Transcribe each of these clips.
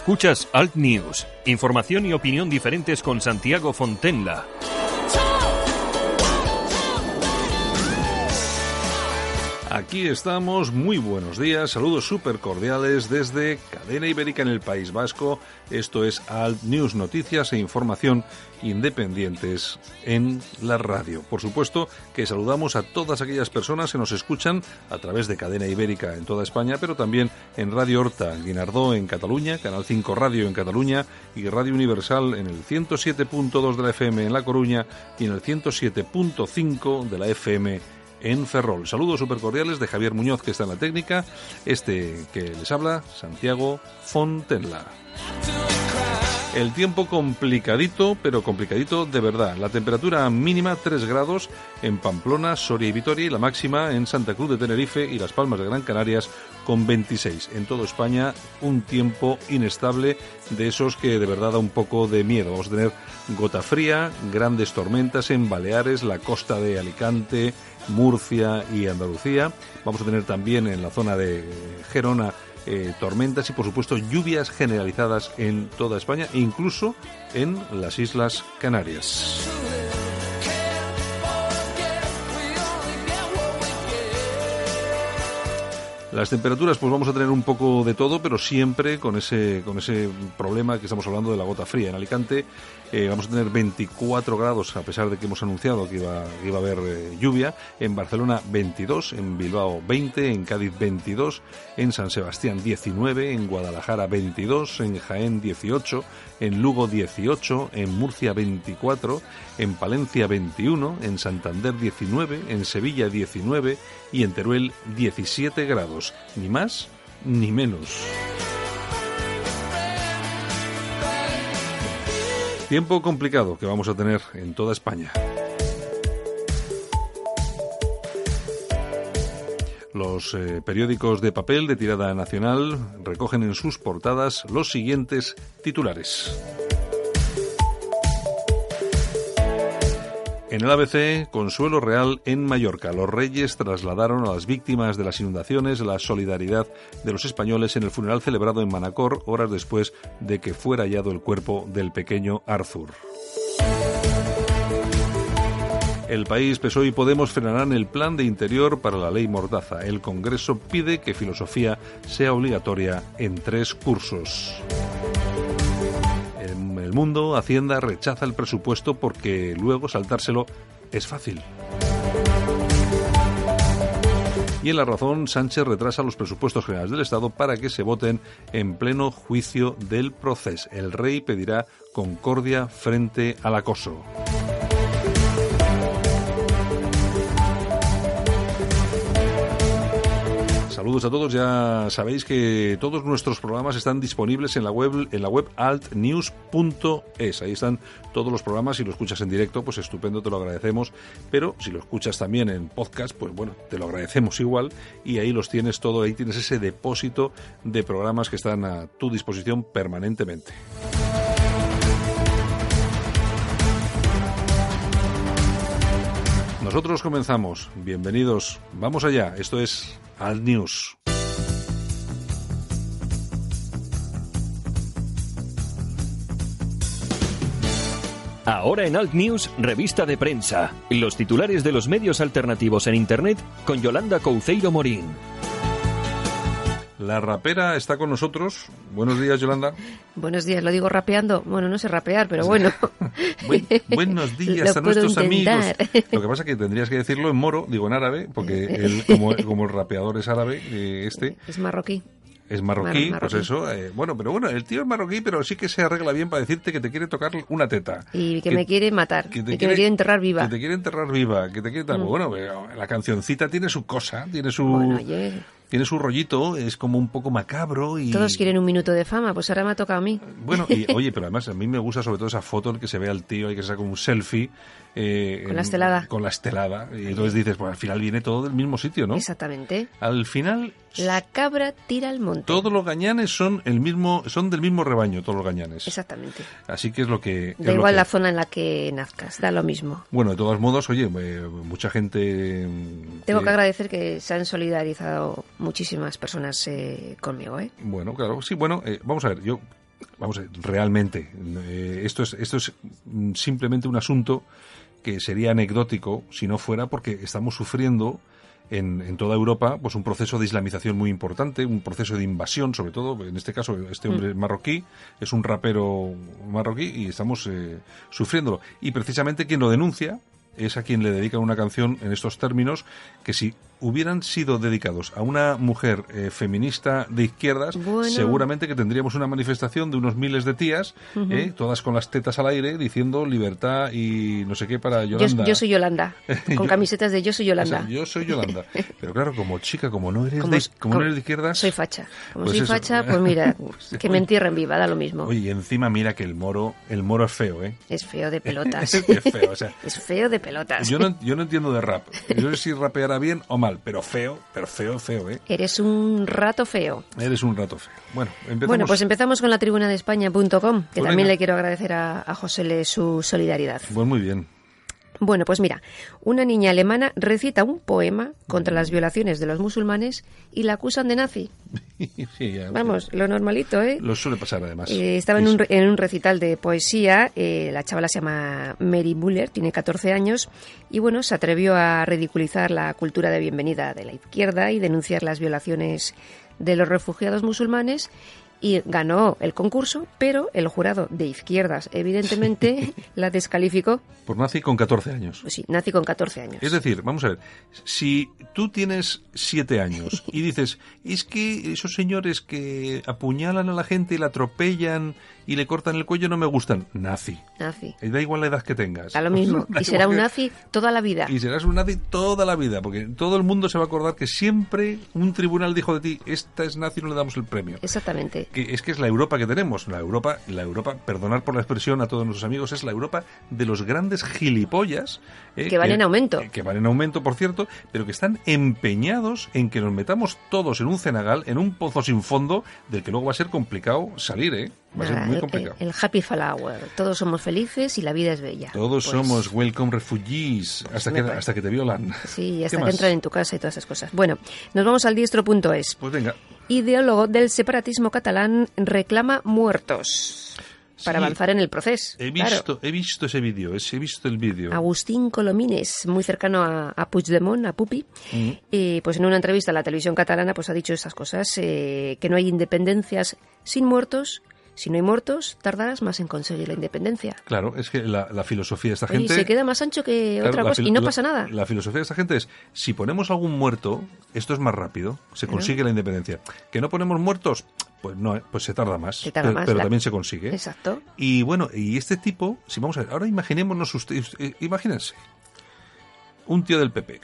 Escuchas Alt News, información y opinión diferentes con Santiago Fontenla. Aquí estamos, muy buenos días, saludos súper cordiales desde Cadena Ibérica en el País Vasco. Esto es Alt News, noticias e información independientes en la radio. Por supuesto que saludamos a todas aquellas personas que nos escuchan a través de Cadena Ibérica en toda España, pero también en Radio Horta, Guinardó en Cataluña, Canal 5 Radio en Cataluña y Radio Universal en el 107.2 de la FM en La Coruña y en el 107.5 de la FM en Ferrol. Saludos super cordiales de Javier Muñoz, que está en la técnica. Este que les habla, Santiago Fontenla. El tiempo complicadito, pero complicadito de verdad. La temperatura mínima 3 grados en Pamplona, Soria y Vitoria y la máxima en Santa Cruz de Tenerife y Las Palmas de Gran Canarias con 26. En toda España un tiempo inestable de esos que de verdad da un poco de miedo. Vamos a tener gota fría, grandes tormentas en Baleares, la costa de Alicante, Murcia y Andalucía. Vamos a tener también en la zona de Gerona eh, tormentas y por supuesto lluvias generalizadas en toda España incluso en las Islas Canarias. Las temperaturas, pues vamos a tener un poco de todo, pero siempre con ese, con ese problema que estamos hablando de la gota fría. En Alicante eh, vamos a tener 24 grados, a pesar de que hemos anunciado que iba, iba a haber eh, lluvia. En Barcelona 22, en Bilbao 20, en Cádiz 22, en San Sebastián 19, en Guadalajara 22, en Jaén 18, en Lugo 18, en Murcia 24, en Palencia 21, en Santander 19, en Sevilla 19 y en Teruel 17 grados. Ni más ni menos. Tiempo complicado que vamos a tener en toda España. Los eh, periódicos de papel de tirada nacional recogen en sus portadas los siguientes titulares. En el ABC, Consuelo Real en Mallorca. Los reyes trasladaron a las víctimas de las inundaciones la solidaridad de los españoles en el funeral celebrado en Manacor horas después de que fuera hallado el cuerpo del pequeño Arthur. El país, PSOE y Podemos frenarán el plan de interior para la ley Mordaza. El Congreso pide que filosofía sea obligatoria en tres cursos el mundo, Hacienda rechaza el presupuesto porque luego saltárselo es fácil. Y en la razón, Sánchez retrasa los presupuestos generales del Estado para que se voten en pleno juicio del proceso. El rey pedirá concordia frente al acoso. Saludos a todos. Ya sabéis que todos nuestros programas están disponibles en la web en la web altnews.es. Ahí están todos los programas. Si lo escuchas en directo, pues estupendo, te lo agradecemos. Pero si lo escuchas también en podcast, pues bueno, te lo agradecemos igual. Y ahí los tienes todo. Ahí tienes ese depósito de programas que están a tu disposición permanentemente. Nosotros comenzamos. Bienvenidos. Vamos allá. Esto es Alt News. Ahora en Alt News, revista de prensa. Los titulares de los medios alternativos en Internet con Yolanda Couceiro Morín. La rapera está con nosotros. Buenos días, Yolanda. Buenos días, lo digo rapeando. Bueno, no sé rapear, pero bueno. buenos días a nuestros amigos. Lo que pasa es que tendrías que decirlo en moro, digo en árabe, porque él, como, como, el rapeador es árabe, eh, este. Es marroquí es marroquí, pues eso, eh, bueno, pero bueno, el tío es marroquí, pero sí que se arregla bien para decirte que te quiere tocar una teta. Y que, me quiere matar, que, te quiere, me quiere enterrar viva. Que te quiere enterrar viva, que te quiere... Mm. Bueno, la cancioncita tiene su cosa, tiene su... Bueno, tiene su rollito, es como un poco macabro y... Todos quieren un minuto de fama, pues ahora me ha tocado a mí. Bueno, y, oye, pero además a mí me gusta sobre todo esa foto en que se ve al tío y que se saca un selfie. Eh, con la estelada. Con la estelada. Y entonces dices, pues al final viene todo del mismo sitio, ¿no? Exactamente. Al final... La cabra tira al monte. Todos los gañanes son el mismo, son del mismo rebaño, todos los gañanes. Exactamente. Así que es lo que... Da igual la zona en la que nazcas, da lo mismo. Bueno, de todos modos, oye, eh, mucha gente... Tengo que agradecer que se han solidarizado muchísimas personas eh, conmigo, ¿eh? Bueno, claro, sí, bueno, eh, vamos a ver, yo, vamos a ver, realmente, eh, esto es, esto es mm, simplemente un asunto que sería anecdótico si no fuera porque estamos sufriendo en, en, toda Europa pues un proceso de islamización muy importante, un proceso de invasión, sobre todo, en este caso, este hombre marroquí es un rapero marroquí y estamos eh, sufriéndolo. Y precisamente quien lo denuncia es a quien le dedican una canción en estos términos que si hubieran sido dedicados a una mujer eh, feminista de izquierdas, Bueno. seguramente que tendríamos una manifestación de unos miles de tías, eh, todas con las tetas al aire, diciendo libertad y no sé qué para Yo, Yolanda. yo soy Yolanda, con Yo- camisetas de Yo soy O sea, Yolanda. yo soy Yolanda. Pero claro, como chica, como no eres, Como de, como como- no eres de izquierdas... Soy facha. Como Pues soy eso. facha, pues mira, Pues, que me entierren viva, da lo mismo. Oye, y encima mira que el moro, el moro es feo, ¿eh? Es feo de pelotas. Es feo, o sea, Es feo de pelotas. Yo no, yo no entiendo de rap. Yo no sé si rapeará bien o mal, pero feo, pero feo, feo, ¿eh? Eres un rato feo. Eres un rato feo. Bueno, empezamos. Bueno, pues empezamos con la tribuna de España.com, que Pues también venga. le quiero agradecer a, a José Le su solidaridad. Pues muy bien. Bueno, pues mira, una niña alemana recita un poema contra las violaciones de los musulmanes y la acusan de nazi. Sí, ya, Vamos, lo normalito, ¿eh? Lo suele pasar además. Eh, estaba en un, en un recital de poesía, eh, la chavala se llama Mary Buller, tiene 14 años, y bueno, se atrevió a ridiculizar la cultura de bienvenida de la izquierda y denunciar las violaciones de los refugiados musulmanes y ganó el concurso, pero el jurado de izquierdas evidentemente la descalificó. Por nazi con 14 años. Pues sí, nazi con 14 años. Es decir, vamos a ver, si tú tienes siete años y dices, es que esos señores que apuñalan a la gente y la atropellan y le cortan el cuello no me gustan, nazi. Nazi. Y Da igual la edad que tengas. A lo mismo. Da Y será un nazi toda la vida. Y serás un nazi toda la vida, porque todo el mundo se va a acordar que siempre un tribunal dijo de ti, esta es nazi, no le damos el premio. Exactamente. Que es que es la Europa que tenemos. La Europa, la Europa, perdonar por la expresión a todos nuestros amigos, es la Europa de los grandes gilipollas. eh, Que van en aumento. Que van en aumento, por cierto, pero que están empeñados en que nos metamos todos en un cenagal, en un pozo sin fondo, del que luego va a ser complicado salir, ¿eh? Va a ser muy el- complicado. El, el happy flower. Todos somos felices y la vida es bella. Todos Pues, somos welcome refugees hasta me que, parece. hasta que te violan. Sí, ¿Qué hasta que más? entran en tu casa y todas esas cosas. Bueno, nos vamos al diestro.es. Pues venga, Ideólogo del separatismo catalán reclama muertos para Sí. avanzar en el proceso. he Claro. visto, he visto ese vídeo, he visto el vídeo. Agustín Colomines, muy cercano a, a Puigdemont, a Pupi, Mm. eh, pues en una entrevista a la televisión catalana pues ha dicho estas cosas, eh, que no hay independencias sin muertos, si no hay muertos tardarás más en conseguir la independencia. Claro, es que la, la filosofía de esta gente... se queda más ancho que Claro, otra cosa y no la- pasa nada. La filosofía de esta gente es, si ponemos algún muerto, esto es más rápido, se Claro. consigue la independencia. Que no ponemos muertos, pues no, eh, pues se tarda más, Se tarda pero, más, pero la- también se consigue. Exacto. Y bueno, y este tipo, si vamos a ver, ahora imaginémonos ustedes, eh, imagínense, un tío del PP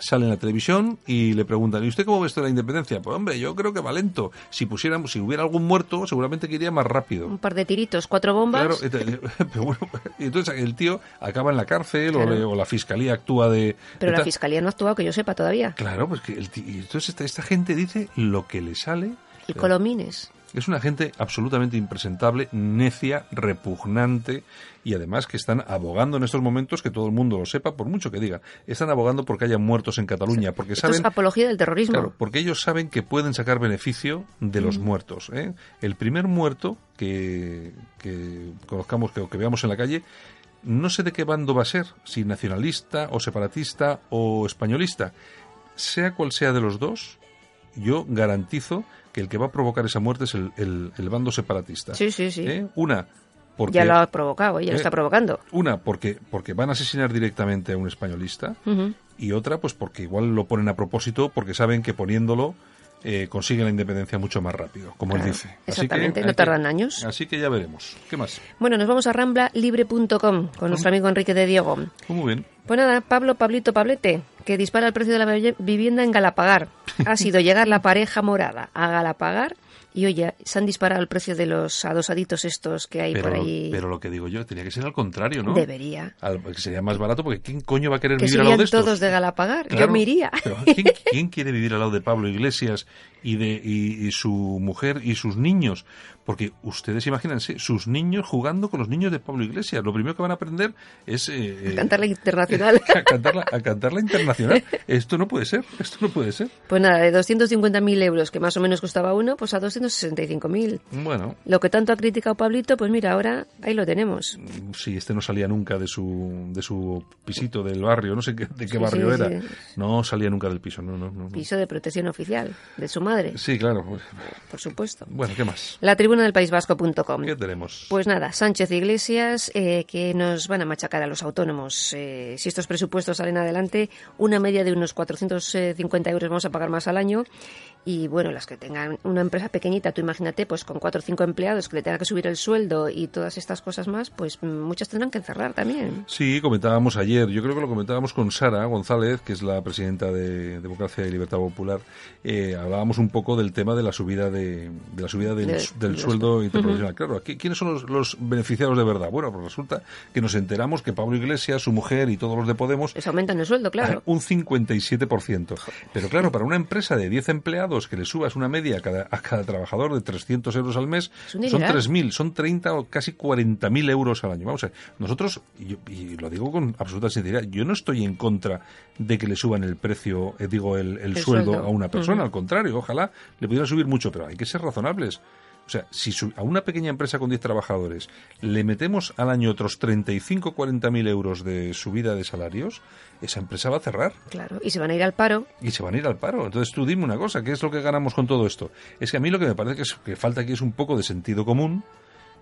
sale en la televisión y le preguntan, ¿y usted cómo ve esto de la independencia? Pues hombre, yo creo que va lento. Si pusiéramos, si hubiera algún muerto, seguramente que iría más rápido. Un par de tiritos, cuatro bombas. Claro, pero bueno, entonces el tío acaba en la cárcel o, le- o la fiscalía actúa de... pero la fiscalía no ha actuado que yo sepa todavía. Claro, pues que el y entonces esta, esta gente dice lo que le sale. El Colomines. Es una gente absolutamente impresentable, necia, repugnante y además que están abogando en estos momentos, que todo el mundo lo sepa, por mucho que diga, están abogando porque haya muertos en Cataluña, porque Esto saben... es apología del terrorismo. Claro, porque ellos saben que pueden sacar beneficio de los muertos. ¿eh? El primer muerto que, que conozcamos, que, o que veamos en la calle, no sé de qué bando va a ser, si nacionalista o separatista o españolista. Sea cual sea de los dos, yo garantizo que el que va a provocar esa muerte es el, el- el bando separatista. Sí, sí, sí. ¿Eh? Una, porque... Ya lo ha provocado, ya lo Eh, está provocando. Una, porque, porque van a asesinar directamente a un españolista y otra pues porque igual lo ponen a propósito porque saben que poniéndolo eh, consiguen la independencia mucho más rápido, como él Claro, dice. exactamente, hay no tardan años. Así que ya veremos. ¿Qué más? Bueno, nos vamos a ramblalibre.com con nuestro amigo Enrique de Diego. Pues muy bien. Pues nada, Pablo Pablito Pablete, que dispara el precio de la vi- vivienda en Galapagar. Ha sido llegar la pareja morada a Galapagar Y oye, se han disparado el precio de los adosaditos estos que hay pero, por ahí. Pero lo que digo yo, tenía que ser al contrario, ¿no? Debería. Al, que sería más barato porque ¿quién coño va a querer que vivir al lado de estos? todos de Galapagar. Claro, yo me iría. pero ¿quién, quién quiere vivir al lado de Pablo Iglesias y de y, y su mujer y sus niños? Porque ustedes imagínense, sus niños jugando con los niños de Pablo Iglesias. Lo primero que van a aprender es... Eh, a cantar la internacional. a, cantarla, a cantarla internacional. Esto no puede ser, esto no puede ser. Pues nada, de 250.000 euros, que más o menos costaba uno, pues a 265.000. Bueno. Lo que tanto ha criticado Pablito, pues mira, ahora ahí lo tenemos. Sí, este no salía nunca de su, de su pisito del barrio, no sé qué, de qué Sí, barrio sí, era. sí. No salía nunca del piso, no, no, no. no. Piso de protección oficial, de su madre, Sí, claro. pues, por supuesto. Bueno, ¿qué más? La tribuna del País Vasco.com. ¿Qué tenemos? Pues nada, Sánchez Iglesias, eh, que nos van a machacar a los autónomos. Eh, si estos presupuestos salen adelante, una media de unos 450 euros vamos a pagar más al año. Y bueno, las que tengan una empresa pequeñita, tú imagínate, pues con cuatro o cinco empleados que le tenga que subir el sueldo y todas estas cosas más, pues mm, muchas tendrán que cerrar también. Sí, comentábamos ayer, yo creo que lo comentábamos con Sara González, que es la presidenta de Democracia y Libertad Popular, eh, hablábamos un poco del tema de la subida de, de la subida del, De- del de- sueldo interprofesional. Claro, aquí, ¿quiénes son los, los beneficiados de verdad? Bueno, pues resulta que nos enteramos que Pablo Iglesias, su mujer y todos los de Podemos Les aumentan el sueldo, claro. un 57%. Pero claro, para una empresa de 10 empleados que le subas una media a cada, a cada trabajador de 300 euros al mes, son dineral. 3.000, son 30 o casi 40.000 euros al año. Vamos a ver, nosotros, y, y lo digo con absoluta sinceridad, yo no estoy en contra de que le suban el precio, eh, digo, el, el El sueldo, sueldo. a una persona. Al contrario, ojalá le pudieran subir mucho, pero hay que ser razonables. O sea, si a una pequeña empresa con 10 trabajadores le metemos al año otros 35 40 mil euros de subida de salarios, esa empresa va a cerrar Claro, y se van a ir al paro. y se van a ir al paro. Entonces tú dime una cosa, ¿qué es lo que ganamos con todo esto? Es que a mí lo que me parece que, es- que falta aquí es un poco de sentido común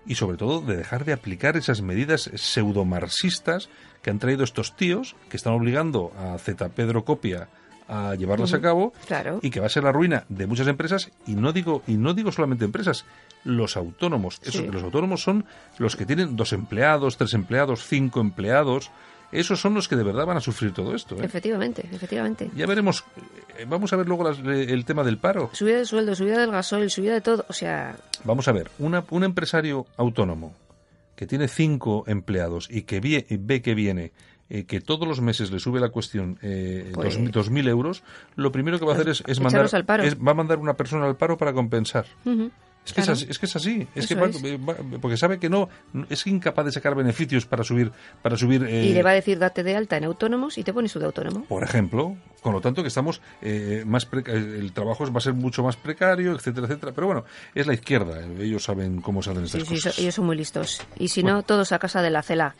y sobre todo de dejar de aplicar esas medidas pseudomarxistas que han traído estos tíos que están obligando a Z Pedro Copia a llevarlas a cabo Claro. y que va a ser la ruina de muchas empresas y no digo y no digo solamente empresas los autónomos Esos- Sí. los autónomos son los que tienen dos empleados tres empleados cinco empleados esos son los que de verdad van a sufrir todo esto ¿eh? Efectivamente, efectivamente. ya veremos eh, vamos a ver luego las- eh, el tema del paro Subida de sueldo, subida del gasoil, subida de todo. O sea, vamos a ver una- un empresario autónomo que tiene cinco empleados y que vie- ve que viene eh, que todos los meses le sube la cuestión eh, Pues- dos, dos mil euros, lo primero que va a hacer es, es mandar Echarlos al paro. es- va a mandar una persona al paro para compensar. Es que, claro. es así, es que es así. Es que va- porque sabe que no es incapaz de sacar beneficios para subir para subir eh, Y le va a decir date de alta en autónomos y te pones de autónomo. por ejemplo, con lo tanto que estamos eh, más preca- el trabajo va a ser mucho más precario, etcétera, etcétera. Pero bueno, es la izquierda, eh, ellos saben cómo se hacen estas Sí, cosas. ellos son muy listos. Y si no, todos a casa de la CELA,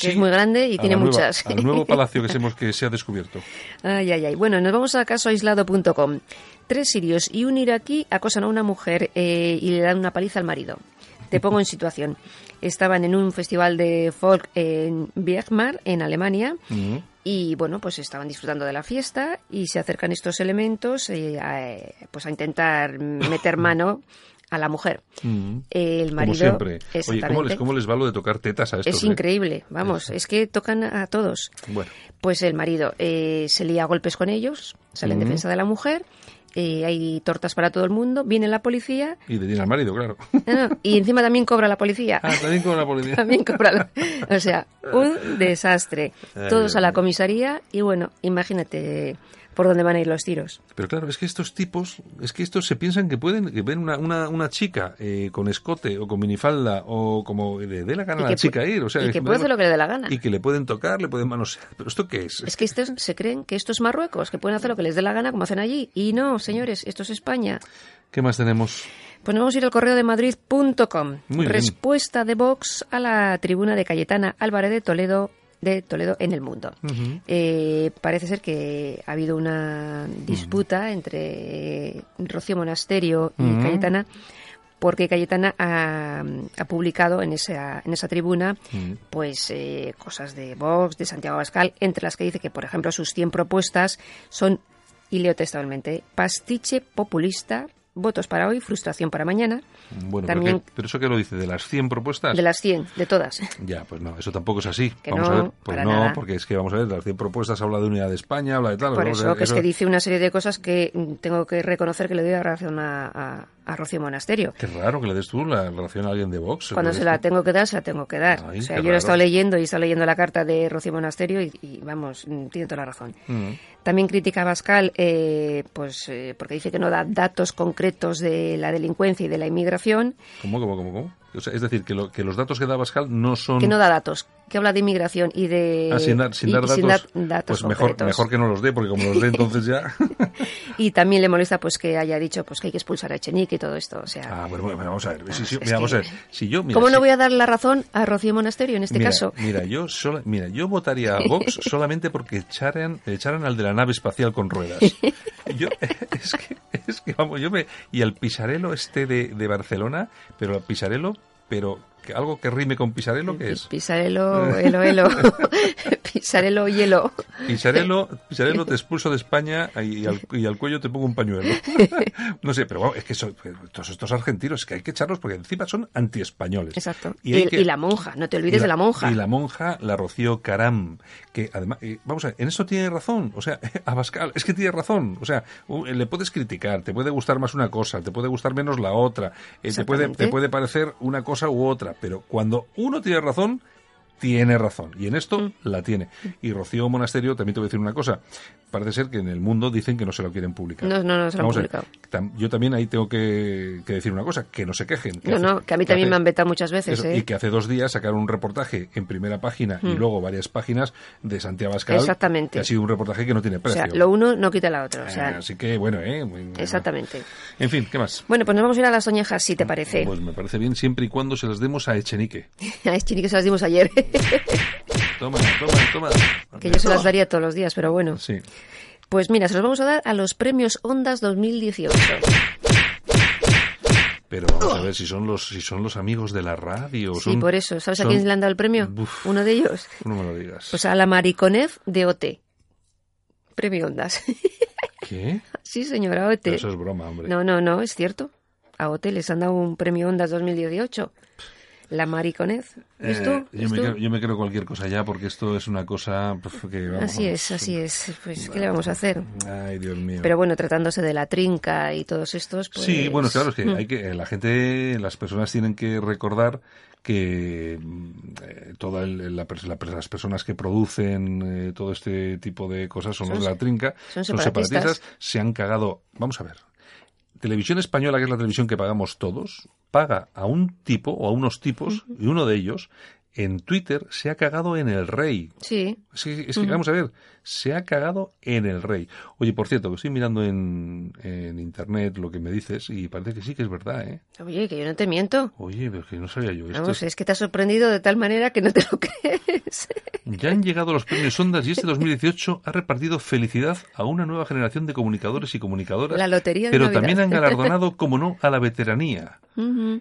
que es muy grande y tiene nueva- muchas. Al nuevo palacio que, se hemos, que se ha descubierto. Ay, ay, ay. Bueno, nos vamos a casoaislado.com. Tres sirios y un iraquí acosan a una mujer eh, y le dan una paliza al marido. Te pongo en situación. Estaban en un festival de folk en Birkmar, en Alemania, Ujú. y bueno, pues estaban disfrutando de la fiesta y se acercan estos elementos eh, a, eh, pues a intentar meter mano a la mujer. Ujú. El Como marido, siempre. Oye, ¿cómo les, ¿cómo les va lo de tocar tetas a estos? es eh? increíble, vamos, es que tocan a todos. Bueno, Pues el marido eh, se lía a golpes con ellos, sale en Ujú. defensa de la mujer, eh, hay tortas para todo el mundo, viene la policía y detiene al marido, claro. y encima también cobra la policía. Ah, también con la policía. También cobra la- O sea, un desastre. Todos a la comisaría y bueno, imagínate por dónde van a ir los tiros. Pero claro, es que estos tipos, es que estos se piensan que pueden, que ven una, una, una chica eh, con escote o con minifalda o como le dé la gana a la chica ir, o sea, y que puede hacer lo que le dé la gana. y que le pueden tocar, le pueden manosear. Pero esto qué es? Es que estos se creen que esto es Marruecos, que pueden hacer lo que les dé la gana como hacen allí. Y no, señores, esto es España. ¿Qué más tenemos? Pues nos vamos a ir al correo de madrid.com. Muy bien. Respuesta de Vox a la tribuna de Cayetana Álvarez de Toledo de Toledo en el mundo. Eh, parece ser que ha habido una disputa entre Rocío Monasterio y. Cayetana porque Cayetana ha, ha publicado en esa, en esa tribuna pues eh, cosas de Vox, de Santiago Abascal, entre las que dice que, por ejemplo, sus 100 propuestas son, y leo textualmente, pastiche populista, votos para hoy, frustración para mañana, Bueno, También- pero, pero eso que lo dice, de las 100 propuestas. de las 100, de todas. Ya, pues no, eso tampoco es así. Que vamos no, a ver, pues para no, nada. porque es que vamos a ver, de las 100 propuestas habla de unidad de España, habla de tal. Por eso, ver, que es que dice una serie de cosas que mm, tengo que reconocer que le doy la razón a, a, a Rocío Monasterio. Qué raro que le des tú la relación a alguien de Vox. Cuando se la tengo que dar, se la tengo que dar. Ay, o sea, yo lo he estado leyendo y he estado leyendo la carta de Rocío Monasterio y, y, vamos, mm, tiene toda la razón. Mm. También critica a Bascal, eh, pues, eh, porque dice que no da datos concretos de la delincuencia y de la inmigración, ¿Cómo, cómo, cómo, cómo? O sea, es decir, que, lo- que los datos que da Pascal no son... que no da datos, que habla de inmigración y de... Ah, sin dar, sin y- dar y datos, dar datos pues mejor, que no los dé, porque como los dé entonces ya... Y también le molesta pues que haya dicho pues que hay que expulsar a Echenique y todo esto. O sea, ah, bueno, bueno, vamos a ver. Si, mira, vamos que- a ver. Si yo, mira, ¿cómo no voy a dar la razón a Rocío Monasterio en este mira, caso? Mira, yo sola- mira, yo votaría a Vox solamente porque echaran, echaran al de la nave espacial con ruedas. Yo, es que vamos, yo me, y al Pisarelo este de, de Barcelona, pero al Pisarelo, pero algo que rime con Pisarelo, ¿qué es? Pisarelo, elo, elo. Pisarelo, hielo. Pisarelo, Pisarelo te expulso de España y al, y al cuello te pongo un pañuelo. No sé, pero vamos, es que son, todos estos argentinos es que hay que echarlos porque encima son antiespañoles. Exacto. Y, Y, hay el- que- y la monja, no te olvides de la monja. Y la monja, la Rocío Caram, que además, eh, vamos a ver, en eso tiene razón, o sea, Abascal, es que tiene razón, o sea, le puedes criticar, te puede gustar más una cosa, te puede gustar menos la otra, eh, te, puede, te puede parecer una cosa u otra, pero cuando uno tiene razón, tiene razón. Y en esto Mm. la tiene. Y Rocío Monasterio, también te voy a decir una cosa. Parece ser que en el mundo dicen que no se lo quieren publicar. No, no, no se lo han publicado. tam- yo también ahí tengo que, que decir una cosa, que no se quejen. No, hace- no, que a mí también hace- me han vetado muchas veces, eso, ¿eh? Y que hace dos días sacaron un reportaje en primera página y Mm. luego varias páginas de Santiago Abascal. Exactamente. Que ha sido un reportaje que no tiene O precio. sea, lo uno no quita la otra. O Eh, sea, así que, bueno, ¿eh? Muy- exactamente. En fin, ¿qué más? Bueno, pues nos vamos a ir a las oñejas, si te parece. Pues me parece bien siempre y cuando se las demos a Echenique. A Echenique que se las dimos ayer. Toma, toma, toma. que yo se las daría todos los días, pero bueno. Sí. Pues mira, se los vamos a dar a los premios Ondas 2018. Pero vamos a ver si son los si son los amigos de la radio. Sí, son- por eso. ¿Sabes a son- quién le han dado el premio? Uf. Uno de ellos. No me lo digas. Pues a la Mariconev de OT. Premio Ondas. ¿Qué? sí, señora OT. Pero eso es broma, hombre. No, no, no, es cierto. A OT les han dado un premio Ondas 2018. La Mariconev. ¿Ves Eh, tú? yo, ¿Ves me tú? creo, yo me creo cualquier cosa ya porque esto es una cosa pues, que vamos, Así es, así es. Pues, ¿qué le vamos a hacer? Ay, Dios mío. Pero bueno, tratándose de la trinca y todos estos, pues... Sí, bueno, claro, es que mm, hay que la gente, las personas tienen que recordar que mm, eh, toda el- la la las personas que producen eh, todo este tipo de cosas son, Son los de la trinca, son separatistas. se han cagado. Vamos a ver. Televisión española, que es la televisión que pagamos todos, paga a un tipo o a unos tipos, y uno de ellos en Twitter se ha cagado en el rey. Sí, Es que, es que, vamos a ver, se ha cagado en el rey. Oye, por cierto, que estoy mirando en, en internet lo que me dices y parece que sí que es verdad, ¿eh? oye, que yo no te miento. Oye, pero que no sabía yo esto. Vamos, es que te has sorprendido de tal manera que no te lo crees. Ya han llegado los premios Ondas y este 2018 ha repartido felicidad a una nueva generación de comunicadores y comunicadoras. La lotería de Pero Navidad. también han galardonado, como no, a la veteranía.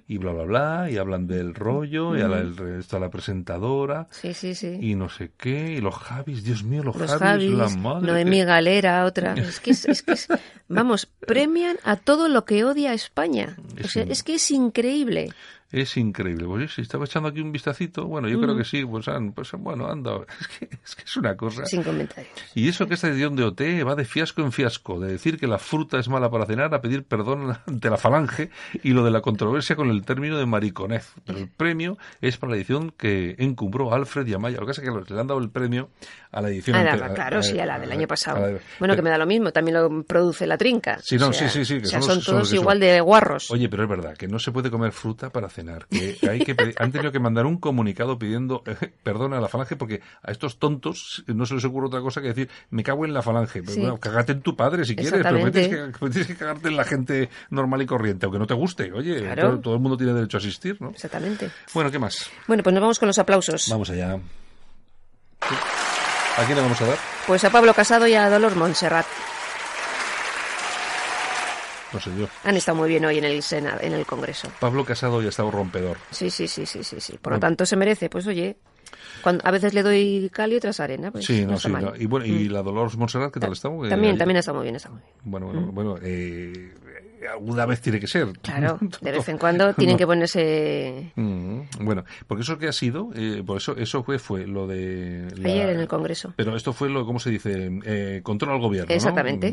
Y bla, bla, bla, y hablan del rollo, y a la, el- la presentadora, Sí, sí, sí. y no sé qué, y los Javis, Dios mío, los, Los Javis, la Javis, madre. Noemí que- Galera, otra. Es que es, es que es- vamos, premian a todo lo que odia a España. O sea, es que es increíble. Es increíble. Pues si estaba echando aquí un vistacito, bueno, yo creo que sí, pues, han- pues bueno, anda, es que, es que es una cosa. Sin comentarios. Y eso que esta edición de OT va de fiasco en fiasco, de decir que la fruta es mala para cenar a pedir perdón ante la falange y lo de la controversia con el término de mariconez. Pero el premio es para la edición que encumbró Alfred y Amaya. Lo que pasa es que le han dado el premio a la edición Ah, ante- nada, claro, sí, a la del año a pasado. la Bueno, que me da lo mismo, también lo produce la trinca. Sí, no, O sea, sí, sí, sí, que o sea, son todos son. igual de guarros. Oye, pero es verdad que no se puede comer fruta para cenar. Que hay que pedir- han tenido que mandar un comunicado pidiendo eh, perdón a la falange porque a estos tontos no se les ocurre otra cosa que decir me cago en la falange. Sí. bueno, cágate en tu padre si quieres, pero tienes, que, me tienes que cagarte en la gente normal y corriente, aunque no te guste. Oye, Claro. todo, todo el mundo tiene derecho a asistir, ¿no? Exactamente. Bueno, ¿qué más? Bueno, pues nos vamos con los aplausos. Vamos allá. ¿A quién le vamos a dar? Pues a Pablo Casado y a Dolor Montserrat. No sé yo. Han estado muy bien hoy en el Senado, en el Congreso. Pablo Casado ya estaba rompedor. Sí, sí, sí, sí, sí, sí. Por Bueno. lo tanto, se merece. Pues oye, cuando, a veces le doy cal y otras arena. Pues sí, no, sí. Y bueno, y la Dolores Montserrat, ¿qué tal está? También, ayer- también está muy bien, está muy bien. Bueno, bueno, bueno. eh, alguna vez tiene que ser. Claro, de vez en cuando tienen que ponerse. Mm, bueno, porque eso que ha sido, eh, por eso eso fue fue lo de ayer en el Congreso. Pero esto fue lo, ¿cómo se dice? Eh, control al gobierno. Exactamente.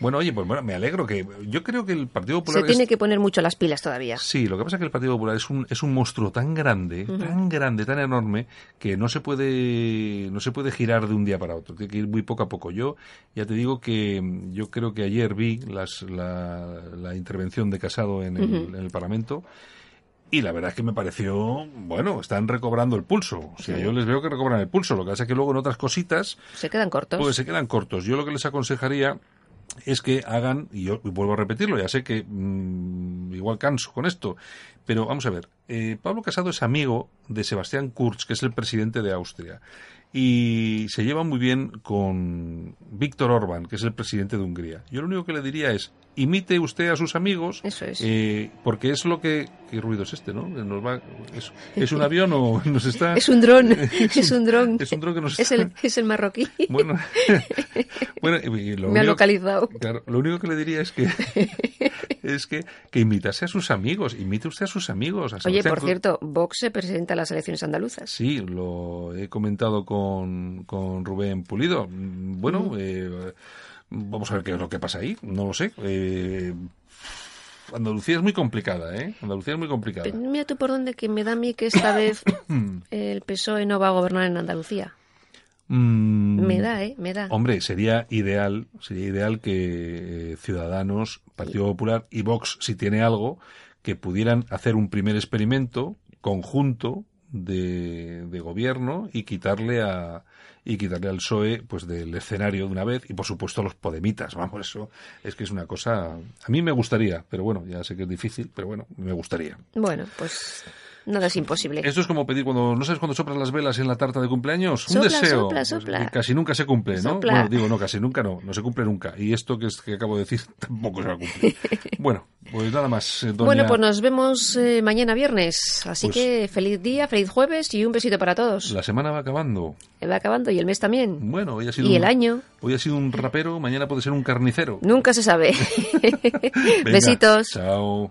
Bueno, oye, pues bueno, me alegro que yo creo que el Partido Popular Se es- tiene que poner mucho las pilas todavía. Sí, lo que pasa es que el Partido Popular es un, es un monstruo tan grande, tan grande, tan enorme, que no se puede no se puede girar de un día para otro. Tiene que ir muy poco a poco. Yo ya te digo que yo creo que ayer vi las, la, la intervención de Casado en el, en el Parlamento. Y la verdad es que me pareció, bueno, están recobrando el pulso. O sea, yo les veo que recobran el pulso. Lo que pasa es que luego en otras cositas, Se quedan cortos. pues se quedan cortos. Yo lo que les aconsejaría es que hagan, y yo vuelvo a repetirlo, ya sé que mm, igual canso con esto, pero vamos a ver, eh, Pablo Casado es amigo de Sebastián Kurz, que es el presidente de Austria, y se lleva muy bien con Víctor Orbán, que es el presidente de Hungría. Yo lo único que le diría es, imite usted a sus amigos, Eso es. eh, porque es lo que... ¿Qué ruido es este, no? Nos va- es, ¿Es un avión o nos está...? Es un dron, es un dron. Es un dron que nos Es el, es el marroquí. Bueno, bueno y lo Me ha localizado. Claro, lo único que le diría es que es que, que imitase a sus amigos, imite usted a sus amigos. a Oye, por cierto, Vox se presenta a las elecciones andaluzas. Sí, lo he comentado con, con Rubén Pulido. Mm, Bueno, eh, vamos a ver qué es lo que pasa ahí. No lo sé. Eh, Andalucía es muy complicada, ¿eh? Andalucía es muy complicada. Pero mira tú por dónde que me da a mí que esta vez el PSOE no va a gobernar en Andalucía. Mm, Me da, ¿eh? Me da. Hombre, sería ideal, sería ideal que eh, Ciudadanos, Partido Popular y Vox, si tiene algo, que pudieran hacer un primer experimento conjunto de, de gobierno y quitarle a y quitarle al PSOE pues del escenario de una vez y por supuesto los podemitas vamos eso es que es una cosa a mí me gustaría pero bueno ya sé que es difícil pero bueno me gustaría Bueno, pues nada es imposible. esto es como pedir cuando no sabes cuando soplas las velas en la tarta de cumpleaños un Sopla, deseo sopla, Pues, sopla. que casi nunca se cumple no bueno digo no casi nunca no no se cumple nunca y esto que es que acabo de decir tampoco se va a cumplir bueno pues nada más eh, doña- Bueno, pues nos vemos eh, mañana viernes. Así Pues- que feliz día, feliz jueves y un besito para todos. la semana va acabando Va acabando y el mes también. bueno hoy ha sido Y el un- año. hoy ha sido un rapero mañana puede ser un carnicero Nunca se sabe. Venga, Besitos. chao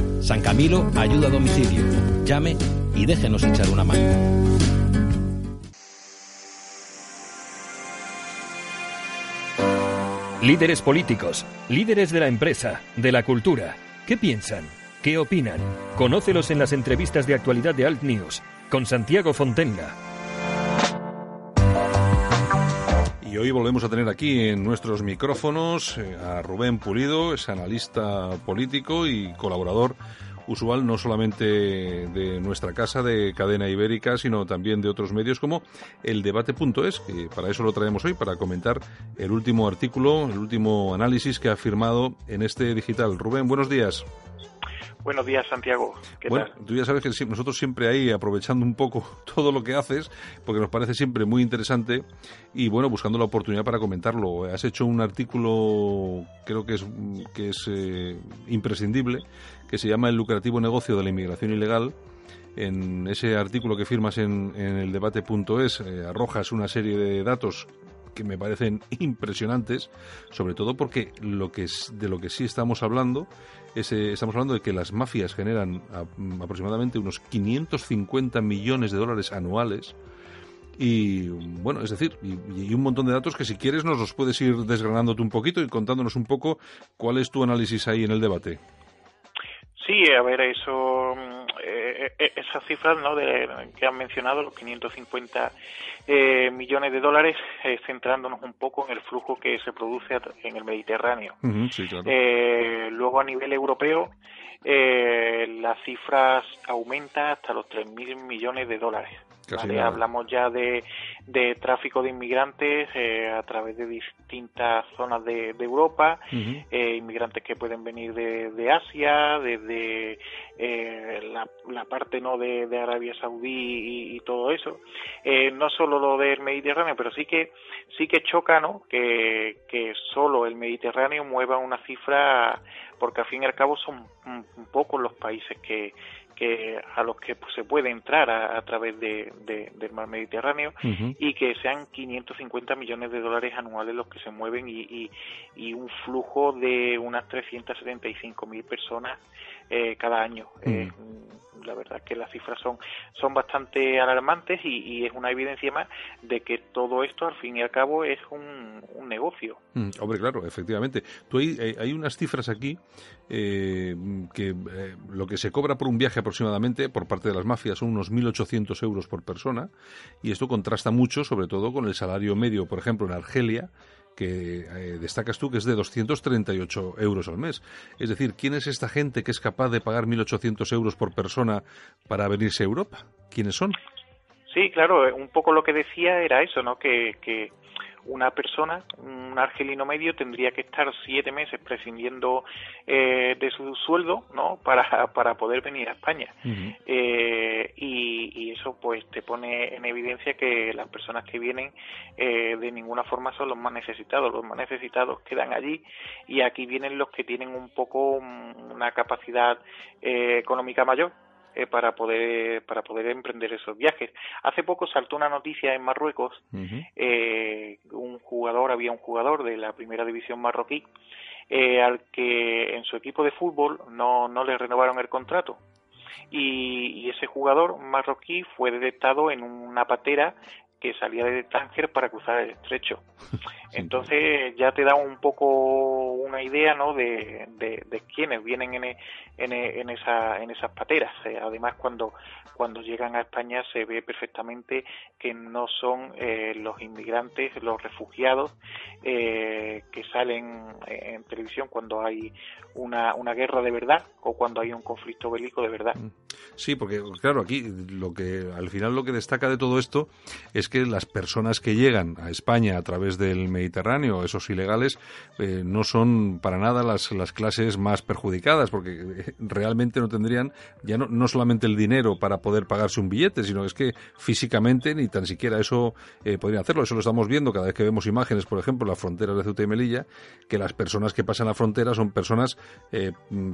San Camilo ayuda a domicilio. Llame y déjenos echar una mano. Líderes políticos, líderes de la empresa, de la cultura. ¿Qué piensan? ¿Qué opinan? Conócelos en las entrevistas de actualidad de Alt News con Santiago Fontenga. Y hoy volvemos a tener aquí en nuestros micrófonos eh, a Rubén Pulido, es analista político y colaborador usual no solamente de nuestra casa de cadena ibérica, sino también de otros medios como el debate.es, que para eso lo traemos hoy, para comentar el último artículo, el último análisis que ha firmado en este digital. Rubén, buenos días. Buenos días, Santiago. ¿Qué Bueno, tal? tú ya sabes que nosotros siempre ahí aprovechando un poco todo lo que haces, porque nos parece siempre muy interesante y bueno, buscando la oportunidad para comentarlo. Has hecho un artículo, creo que es, que es eh, imprescindible, que se llama El lucrativo negocio de la inmigración ilegal. En ese artículo que firmas en, en el debate.es eh, arrojas una serie de datos que me parecen impresionantes, sobre todo porque lo que es, de lo que sí estamos hablando es, eh, estamos hablando de que las mafias generan a- mm, aproximadamente unos 550 millones de dólares anuales y bueno, es decir, y, un montón de datos que si quieres nos los puedes ir desgranándote un poquito y contándonos un poco cuál es tu análisis ahí en el debate. Sí, a ver, eso, mm, eh, eh, esas cifras ¿no? de, que han mencionado, los 550 eh, millones de dólares, eh, centrándonos un poco en el flujo que se produce en el Mediterráneo. Ujú, sí, claro. Eh, luego, a nivel europeo, eh, las cifras aumentan hasta los 3.000 millones de dólares. Hablamos ya de, de tráfico de inmigrantes eh, a través de distintas zonas de, Europa, eh, inmigrantes que pueden venir de, Asia, desde eh, la, parte no de, Arabia Saudí y, todo eso. no solo lo del Mediterráneo, pero sí que sí que choca, ¿no? Que, que solo el Mediterráneo mueva una cifra, porque al fin y al cabo son pocos los países que a los que pues, se puede entrar a, través de, del mar Mediterráneo y que sean 550 millones de dólares anuales los que se mueven y, y, un flujo de unas 375 mil personas eh, cada año. La verdad que las cifras son, son bastante alarmantes y, es una evidencia más de que todo esto al fin y al cabo es un, un negocio. hombre, claro, efectivamente. Tú hay, hay unas cifras aquí eh, que eh, lo que se cobra por un viaje aproximadamente por parte de las mafias son unos 1.800 euros por persona y esto contrasta mucho sobre todo con el salario medio, por ejemplo, en Argelia que eh, destacas tú que es de 238 euros al mes. Es decir, ¿quién es esta gente que es capaz de pagar 1.800 euros por persona para venirse a Europa? ¿Quiénes son? Sí, claro, un poco lo que decía era eso, ¿no? Que una persona, un argelino medio, tendría que estar siete meses prescindiendo eh, de su sueldo, ¿no? Para, para poder venir a España. eh, y, y, eso, pues, te pone en evidencia que las personas que vienen eh, de ninguna forma son los más necesitados. Los más necesitados quedan allí y aquí vienen los que tienen un poco una capacidad eh, económica mayor eh, para poder para poder emprender esos viajes. Hace poco saltó una noticia en Marruecos, eh, un jugador había un jugador de la primera división marroquí eh, al que en su equipo de fútbol no no le renovaron el contrato. Y, y, ese jugador marroquí fue detectado en una patera que salía de Tánger para cruzar el estrecho. Entonces ya te da un poco una idea ¿no? de, de, quiénes vienen en, en, en, esa, en esas pateras. Eh, además, cuando, cuando llegan a España se ve perfectamente que no son eh, los inmigrantes, los refugiados eh, que salen en televisión cuando hay una, una guerra de verdad o cuando hay un conflicto bélico de verdad. Sí, porque claro, aquí lo que al final lo que destaca de todo esto es que las personas que llegan a España a través del Mediterráneo, esos ilegales, eh, no son para nada las, las clases más perjudicadas, porque eh, realmente no tendrían ya no, no solamente el dinero para poder pagarse un billete, sino es que físicamente ni tan siquiera eso eh, podrían hacerlo. Eso lo estamos viendo cada vez que vemos imágenes, por ejemplo, las fronteras de Ceuta y Melilla, que las personas que pasan la frontera son personas eh,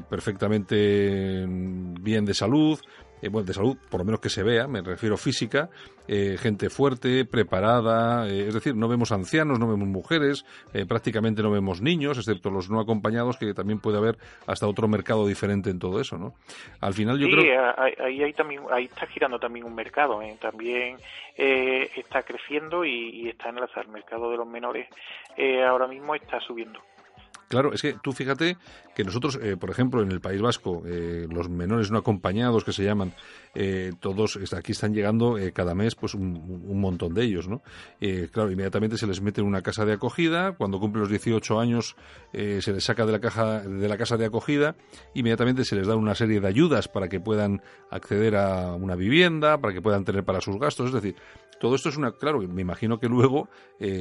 perfectamente bien de salud, eh, bueno, de salud, por lo menos que se vea, me refiero física, eh, gente fuerte, preparada, es decir, no vemos ancianos, no vemos mujeres, prácticamente no vemos niños, excepto los no acompañados, que también puede haber hasta otro mercado diferente en todo eso, ¿no? Al final yo creo... ahí, hay también, ahí está girando también un mercado, también está creciendo y, y, está en el El mercado de los menores ahora mismo está subiendo. Claro, es que tú fíjate que nosotros, eh, por ejemplo, en el País Vasco, eh, los menores no acompañados que se llaman, eh, todos aquí están llegando cada mes pues un, montón de ellos, ¿no? claro, inmediatamente se les mete en una casa de acogida, cuando cumplen los 18 años se les saca de la, caja, de la casa de acogida, inmediatamente se les da una serie de ayudas para que puedan acceder a una vivienda, para que puedan tener para sus gastos, es decir, todo esto es una, claro, me imagino que luego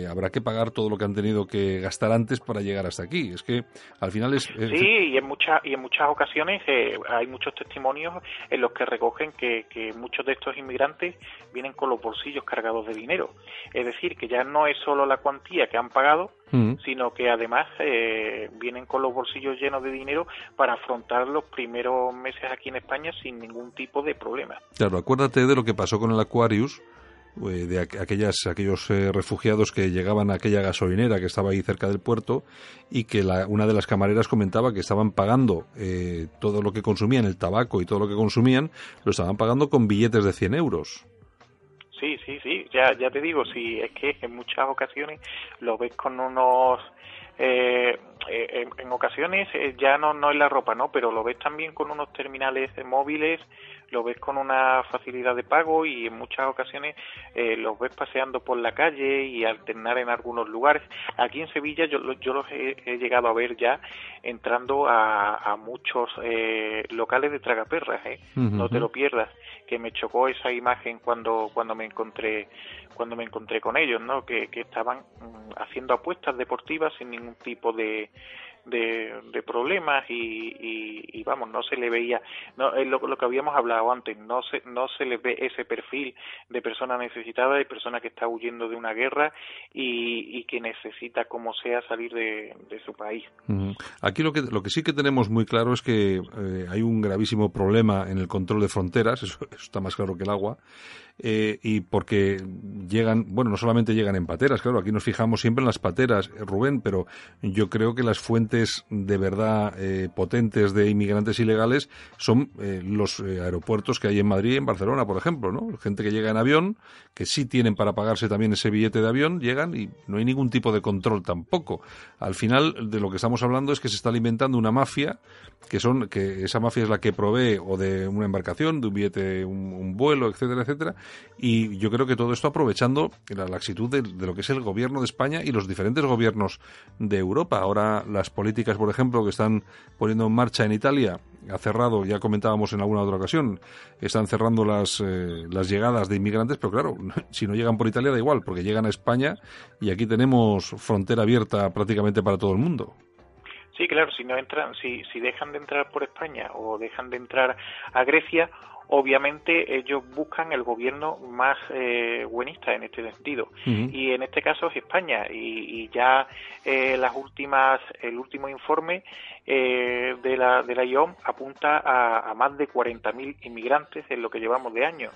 habrá que pagar todo lo que han tenido que gastar antes para llegar hasta aquí. Es que al final es... Sí, y en, muchas y en muchas ocasiones eh, hay muchos testimonios en los que recogen que, que muchos de estos inmigrantes vienen con los bolsillos cargados de dinero. Es decir, que ya no es solo la cuantía que han pagado, mm. sino que además eh, vienen con los bolsillos llenos de dinero para afrontar los primeros meses aquí en España sin ningún tipo de problema. Claro, acuérdate de lo que pasó con el Aquarius, eh, de aquellas, aquellos eh, refugiados que llegaban a aquella gasolinera que estaba ahí cerca del puerto y que la, una de las camareras comentaba que estaban pagando eh, todo lo que consumían, el tabaco y todo lo que consumían, lo estaban pagando con billetes de 100 euros. Sí, sí, sí, ya, ya te digo, sí, es que en muchas ocasiones lo ves con unos... en, ocasiones ya no, no es la ropa, ¿no? Pero lo ves también con unos terminales móviles lo ves con una facilidad de pago y en muchas ocasiones eh, los ves paseando por la calle y alternar en algunos lugares. Aquí en Sevilla yo, yo los he, llegado a ver ya entrando a, muchos eh, locales de tragaperras, ¿eh? no te lo pierdas, que me chocó esa imagen cuando, cuando me encontré cuando me encontré con ellos, ¿no? que, que estaban mm, haciendo apuestas deportivas sin ningún tipo de, de, problemas y, vamos no se le veía no es lo, que habíamos hablado antes no se no se le ve ese perfil de persona necesitada de persona que está huyendo de una guerra y, que necesita como sea salir de, su país. Aquí lo que lo que sí que tenemos muy claro es que eh, hay un gravísimo problema en el control de fronteras eso, está más claro que el agua eh, y porque llegan, bueno, no solamente llegan en pateras, claro, aquí nos fijamos siempre en las pateras, eh, Rubén, pero yo creo que las fuentes de verdad eh, potentes de inmigrantes ilegales son los aeropuertos que hay en Madrid y en Barcelona, por ejemplo, ¿no? Gente que llega en avión, que sí tienen para pagarse también ese billete de avión, llegan y no hay ningún tipo de control tampoco. Al final, de lo que estamos hablando es que se está alimentando una mafia, que son, que esa mafia es la que provee o de una embarcación, de un billete, un vuelo, etcétera, etcétera, y yo creo que todo esto aprovechando la laxitud de, lo que es el gobierno de España y los diferentes gobiernos de Europa. Ahora las políticas, por ejemplo, que están poniendo en marcha en Italia, ha cerrado, ya comentábamos en alguna otra ocasión, están cerrando las, eh, las llegadas de inmigrantes, pero claro, si no llegan por Italia da igual, porque llegan a España y aquí tenemos frontera abierta prácticamente para todo el mundo. Sí, claro, si no entran, si, si dejan de entrar por España o dejan de entrar a Grecia, obviamente ellos buscan el gobierno más eh, buenista en este sentido. Y en este caso es España. Y, ya eh, las últimas el último informe eh, de la de la IOM apunta a, más de 40.000 inmigrantes en lo que llevamos de año.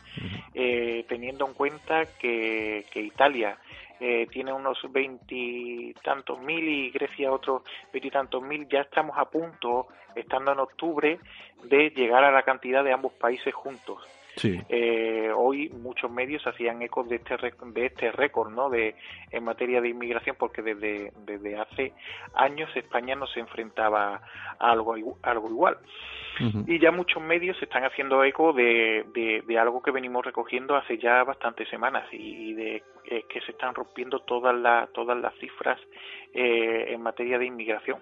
Teniendo en cuenta que, que Italia eh, tiene unos veintitantos mil y Grecia otros veintitantos mil, ya estamos a punto, estando en octubre, de llegar a la cantidad de ambos países juntos. Eh, hoy muchos medios hacían eco de este de este récord, ¿no? De en materia de inmigración, porque desde desde hace años España no se enfrentaba a algo algo igual. Y ya muchos medios se están haciendo eco de, de, algo que venimos recogiendo hace ya bastantes semanas y, de eh, que se están rompiendo todas las todas las cifras eh, en materia de inmigración.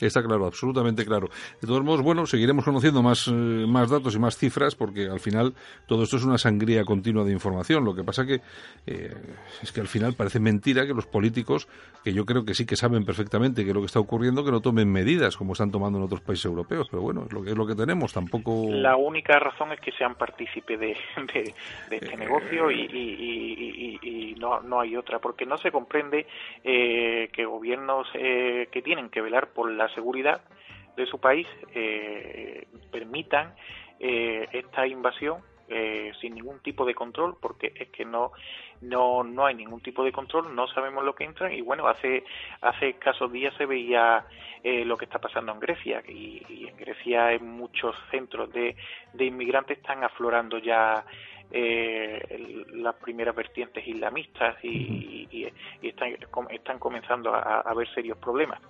Está claro, absolutamente claro. De todos modos, bueno, seguiremos conociendo más, eh, más datos y más cifras porque al final todo esto es una sangría continua de información. Lo que pasa que eh, es que al final parece mentira que los políticos, que yo creo que sí que saben perfectamente qué es lo que está ocurriendo, que no tomen medidas como están tomando en otros países europeos. Pero bueno, es lo que, es lo que tenemos. Tampoco. La única razón es que sean partícipe de, de, este eh, negocio y, y, no, no hay otra, porque no se comprende que gobiernos que tienen que velar por la seguridad de su país eh, permitan eh, esta invasión eh, sin ningún tipo de control porque es que no no no hay ningún tipo de control no sabemos lo que entran y bueno hace hace escasos días se veía lo que está pasando en Grecia y, en Grecia en muchos centros de, de inmigrantes están aflorando ya eh, las primeras vertientes islamistas y, están, están, comenzando a, a, haber serios problemas.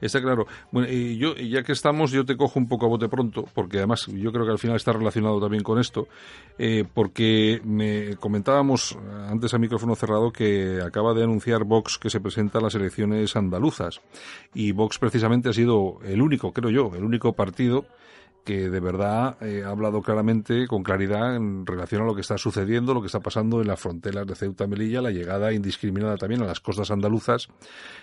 Está claro. Bueno, y yo, ya que estamos, yo te cojo un poco a bote pronto, porque además yo creo que al final está relacionado también con esto, eh, porque me comentábamos antes a micrófono cerrado que acaba de anunciar Vox que se presenta a las elecciones andaluzas. Y Vox precisamente ha sido el único, creo yo, el único partido que de verdad eh, ha hablado claramente, con claridad, en relación a lo que está sucediendo, lo que está pasando en las fronteras de Ceuta Melilla, la llegada indiscriminada también a las costas andaluzas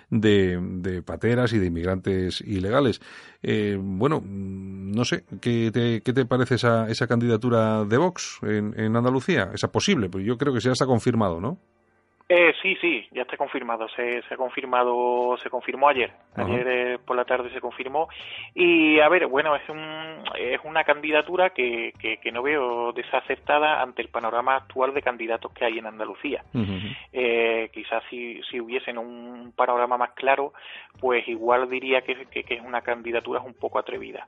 de, de pateras y de inmigrantes ilegales. Eh, bueno, no sé, ¿qué te, qué te parece esa, esa candidatura de Vox en, en Andalucía? Esa posible, pues yo creo que ya está confirmado, ¿no? Eh, sí, sí, ya está confirmado. Se, se ha confirmado, se confirmó ayer. Ayer eh, por la tarde se confirmó. Y a ver, bueno, es, un, es una candidatura que, que, no veo desacertada ante el panorama actual de candidatos que hay en Andalucía. eh, quizás si, si hubiesen un panorama más claro, pues igual diría que, que, es una candidatura un poco atrevida.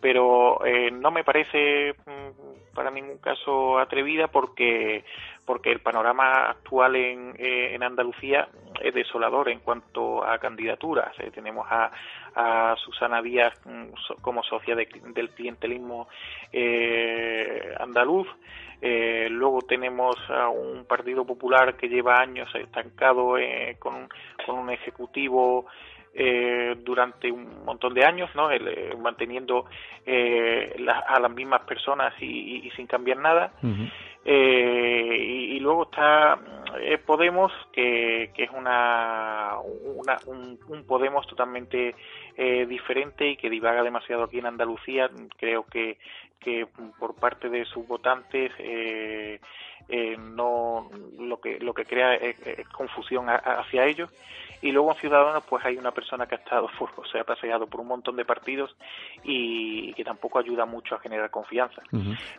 Pero eh, no me parece mm, para ningún caso atrevida porque porque el panorama actual en, eh, en Andalucía es desolador en cuanto a candidaturas. tenemos a, a Susana Díaz mm, como socia del clientelismo andaluz. luego tenemos a un Partido Popular que lleva años estancado con, con, un ejecutivo eh, durante un montón de años, ¿no? Eh, manteniendo eh, a las mismas personas y, sin cambiar nada. Y, luego está Podemos, que, que, es una, un, Podemos totalmente diferente y que divaga demasiado aquí en Andalucía. Creo que, que por parte de sus votantes no lo que lo que crea es, confusión hacia ellos y luego en Ciudadanos pues hay una persona que ha estado, o sea, ha paseado por un montón de partidos y que tampoco ayuda mucho a generar confianza.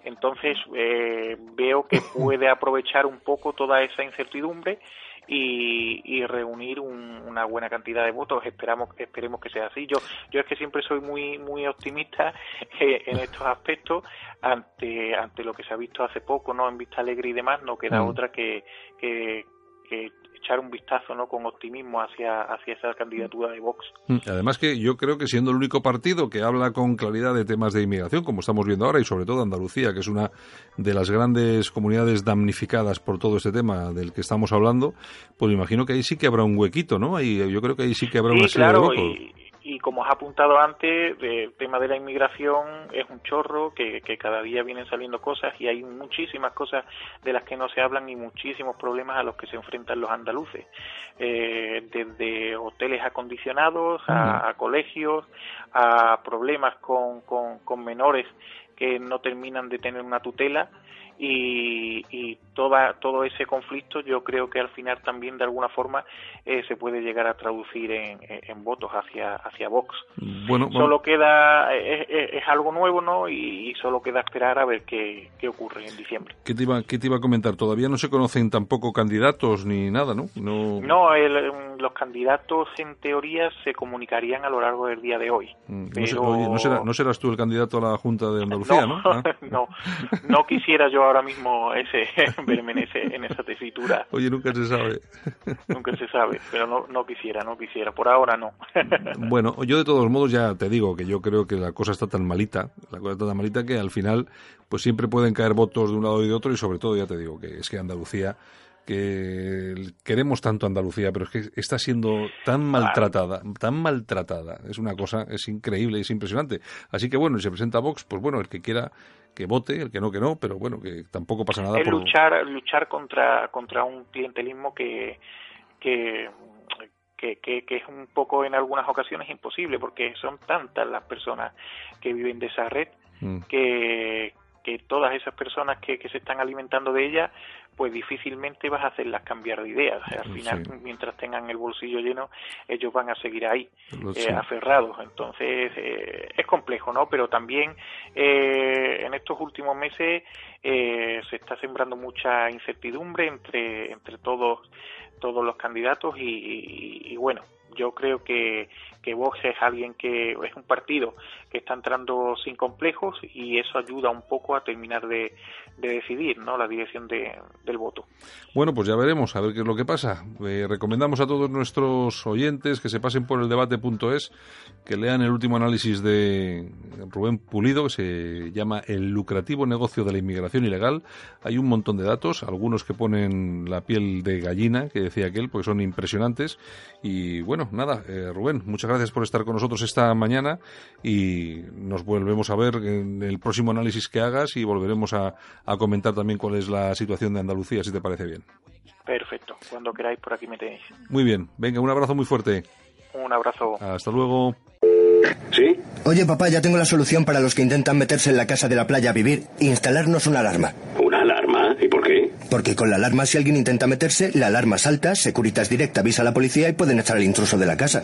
Entonces eh, veo que puede aprovechar un poco toda esa incertidumbre y, reunir una buena cantidad de votos. Esperamos, esperemos que sea así. Yo, yo es que siempre soy muy, muy optimista eh, en estos aspectos ante, ante lo que se ha visto hace poco, no en Vista Alegre y demás. No queda otra que, que, que echar un vistazo no con optimismo hacia, hacia esa candidatura de Vox. Mm, además que yo creo que siendo el único partido que habla con claridad de temas de inmigración, como estamos viendo ahora, y sobre todo Andalucía, que es una de las grandes comunidades damnificadas por todo este tema del que estamos hablando, pues imagino que ahí sí que habrá un huequito, ¿no? Ahí, yo creo que ahí sí que habrá una serie de huecos y como os ha apuntado antes, el tema de la inmigración es un chorro, que, cada día vienen saliendo cosas y hay muchísimas cosas de las que no se hablan y muchísimos problemas a los que se enfrentan los andaluces, eh, desde hoteles acondicionados a, colegios, a problemas con, con menores que no terminan de tener una tutela y, y toda, todo ese conflicto yo creo que al final también de alguna forma eh, se puede llegar a traducir en, en, votos hacia hacia Vox. Bueno, solo queda es, es, algo nuevo, ¿no? Y, solo queda esperar a ver qué, qué ocurre en diciembre. ¿Qué te, iba, ¿Qué te iba a comentar? Todavía no se conocen tampoco candidatos ni nada, ¿no? No, no los candidatos en teoría se comunicarían a lo largo del día de hoy. Mm, no, no, serás tú el candidato a la Junta de Andalucía, ¿no? ¿no? Ah. no, no quisiera yo ahora mismo ese verme en, ese, en esa tesitura. Oye, nunca se sabe. nunca se sabe, pero no, no quisiera, no quisiera. Por ahora no. bueno, yo de todos modos ya te digo que yo creo que la cosa está tan malita, la cosa está tan malita que al final pues siempre pueden caer votos de un lado y de otro y sobre todo ya te digo que es que Andalucía que queremos tanto Andalucía, pero es que está siendo tan maltratada, tan maltratada. Es una cosa, es increíble, es impresionante. Así que bueno, si se presenta Vox, pues bueno, el que quiera que vote, el que no, que no, pero bueno, que tampoco pasa nada. Es luchar, luchar contra, contra un clientelismo que, que que, que, es un poco en algunas ocasiones imposible porque son tantas las personas que viven de esa red mm. que, que todas esas personas que, que se están alimentando de ella pues difícilmente vas a hacerlas cambiar de ideas. al final, mientras tengan el bolsillo lleno, ellos van a seguir ahí, eh, aferrados. Entonces, eh, es complejo, ¿no? Pero también eh, en estos últimos meses se está sembrando mucha incertidumbre entre, entre todos, todos los candidatos y bueno, yo creo que, que Vox es alguien que es un partido que está entrando sin complejos y eso ayuda un poco a terminar de, decidir ¿no? la dirección del voto. Bueno, pues ya veremos, a ver qué es lo que pasa. Eh, recomendamos a todos nuestros oyentes que se pasen por el debate.es, que lean el último análisis de Rubén Pulido, que se llama El lucrativo negocio de la inmigración ilegal. Hay un montón de datos, algunos que ponen la piel de gallina, que decía aquel, porque son impresionantes. Y bueno, nada, eh, Rubén, muchas gracias por estar con nosotros esta mañana y nos volvemos a ver en el próximo análisis que hagas y volveremos a, comentar también cuál es la situación de Andalucía, si te parece bien. Perfecto, cuando queráis por aquí me tenéis. Muy bien, venga, un abrazo muy fuerte. Un abrazo. Hasta luego. ¿Sí? Oye, papá, ya tengo la solución para los que intentan meterse en la casa de la playa a vivir. Instalarnos una alarma. ¿Una alarma? Porque con la alarma, si alguien intenta meterse, la alarma salta, Securitas Direct avisa a la policía y pueden echar al intruso de la casa.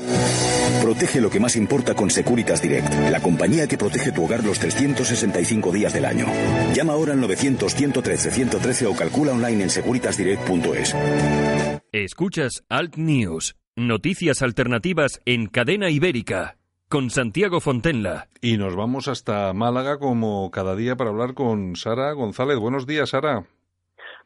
Protege lo que más importa con Securitas Direct, la compañía que protege tu hogar los 365 días del año. Llama ahora al 900-113-113 o calcula online en securitasdirect.es. Escuchas Alt News, noticias alternativas en cadena ibérica con Santiago Fontenla. Y nos vamos hasta Málaga como cada día para hablar con Sara González. Buenos días, Sara.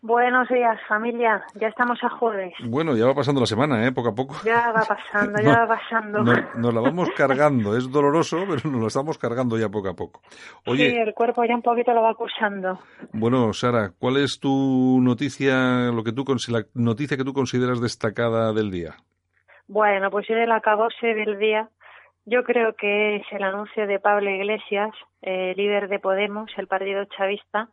Buenos días, familia. Ya estamos a jueves. Bueno, ya va pasando la semana, ¿eh? Poco a poco. Ya va pasando, ya va pasando. Nos, la vamos cargando. Es doloroso, pero nos lo estamos cargando ya poco a poco. Oye, sí, el cuerpo ya un poquito lo va acusando. Bueno, Sara, ¿cuál es tu noticia, lo que tú la noticia que tú consideras destacada del día? Bueno, pues yo del acabose del día, yo creo que es el anuncio de Pablo Iglesias, eh, líder de Podemos, el partido chavista,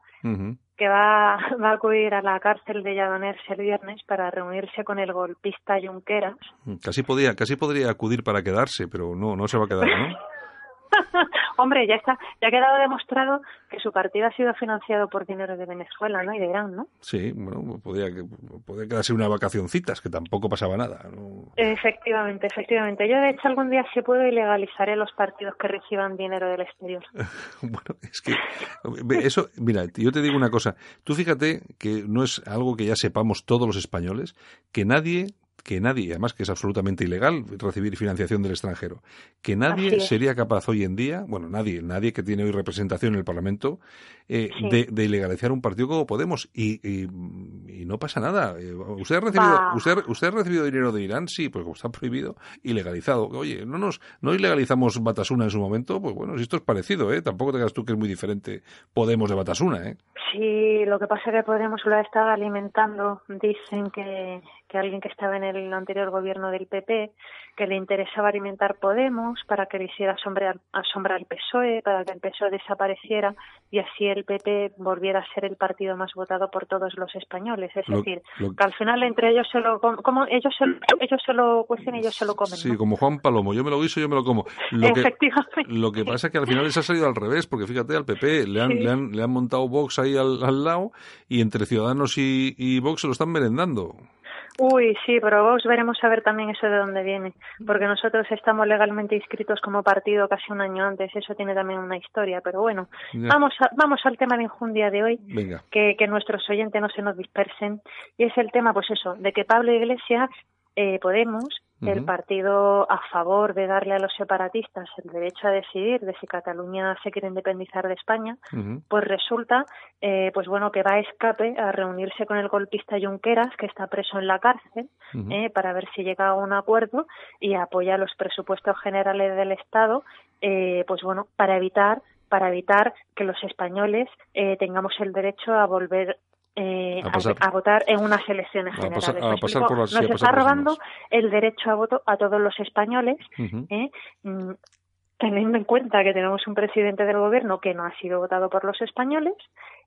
que va, va a acudir a la cárcel de Lladoners el viernes para reunirse con el golpista Junqueras. Casi podía, casi podría acudir para quedarse, pero no, no se va a quedar, ¿no? Hombre, ya está, ya ha quedado demostrado que su partido ha sido financiado por dinero de Venezuela, ¿no? Y de Irán, ¿no? Sí, bueno, podría, podría quedarse una vacacioncitas, que tampoco pasaba nada. Efectivamente, efectivamente. Yo, de hecho, algún día sí puedo ilegalizaré los partidos que reciban dinero del exterior. bueno, es que eso, mira, yo te digo una cosa. Tú fíjate que no es algo que ya sepamos todos los españoles, que nadie que nadie, además que es absolutamente ilegal recibir financiación del extranjero, que nadie sería capaz hoy en día, bueno, nadie, nadie que tiene hoy representación en el Parlamento, eh, de, ilegalizar un partido como Podemos y, y, no pasa nada. Eh, ¿Usted ha, recibido, usted, ¿Usted ha recibido dinero de Irán? Sí, pues como está prohibido, ilegalizado. Oye, no nos no ilegalizamos Batasuna en su momento, pues bueno, si esto es parecido, ¿eh? Tampoco te digas tú que es muy diferente Podemos de Batasuna, ¿eh? Sí, lo que pasa es que Podemos lo ha estado alimentando. Dicen que, que alguien que estaba en el anterior gobierno del PP, que le interesaba alimentar Podemos para que le hiciera sombra, al PSOE, para que el PSOE desapareciera y así el PP volviera a ser el partido más votado por todos los españoles. Es decir, que al final entre ellos se lo, como ellos se, ellos se lo cuecen y ellos se lo comen. Sí, como Juan Palomo, yo me lo guiso, yo me lo como. Lo que, lo que pasa es que al final les ha salido al revés, porque fíjate, al PP le han, le han, le han montado Vox ahí al, al lado y entre Ciudadanos y, y Vox se lo están merendando. Uy, sí, pero vos veremos a ver también eso de dónde viene, porque nosotros estamos legalmente inscritos como partido casi un año antes, eso tiene también una historia, pero bueno, vamos vamos al tema de injundia de hoy, Que, que nuestros oyentes no se nos dispersen, y es el tema, pues eso, de que Pablo Iglesias eh, Podemos, el partido a favor de darle a los separatistas el derecho a decidir de si Cataluña se quiere independizar de España, pues resulta, eh, pues bueno, que va a escape a reunirse con el golpista Junqueras, que está preso en la cárcel, eh, para ver si llega a un acuerdo y apoya los presupuestos generales del Estado, eh, pues bueno, para evitar para evitar que los españoles tengamos el derecho a volver eh, a, votar en unas elecciones generales. Nos está robando el derecho a voto a todos los españoles, ¿eh? mm, teniendo en cuenta que tenemos un presidente del gobierno que no ha sido votado por los españoles.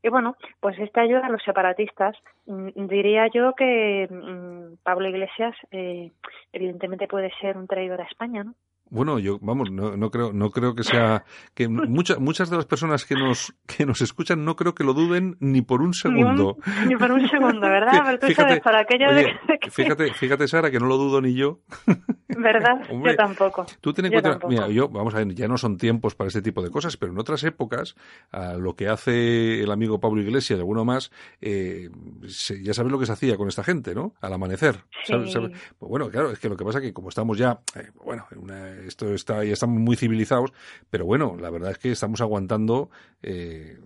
Y bueno, pues esta ayuda a los separatistas. Mm, diría yo que mm, Pablo Iglesias, eh, evidentemente, puede ser un traidor a España, ¿no? Bueno, yo vamos, no, no creo, no creo que sea que muchas muchas de las personas que nos que nos escuchan no creo que lo duden ni por un segundo. Ni, por un segundo, ¿verdad? fíjate, para aquello fíjate, fíjate Sara que no lo dudo ni yo. ¿Verdad? yo tampoco. Tú ten en cuenta, mira, yo vamos a ver, ya no son tiempos para este tipo de cosas, pero en otras épocas a lo que hace el amigo Pablo Iglesias y alguno más, eh, ya sabes lo que se hacía con esta gente, ¿no? Al amanecer. Pues bueno, claro, es que lo que pasa es que como estamos ya, eh, bueno, en una esto está, ya estamos muy civilizados, pero bueno, la verdad es que estamos aguantando eh,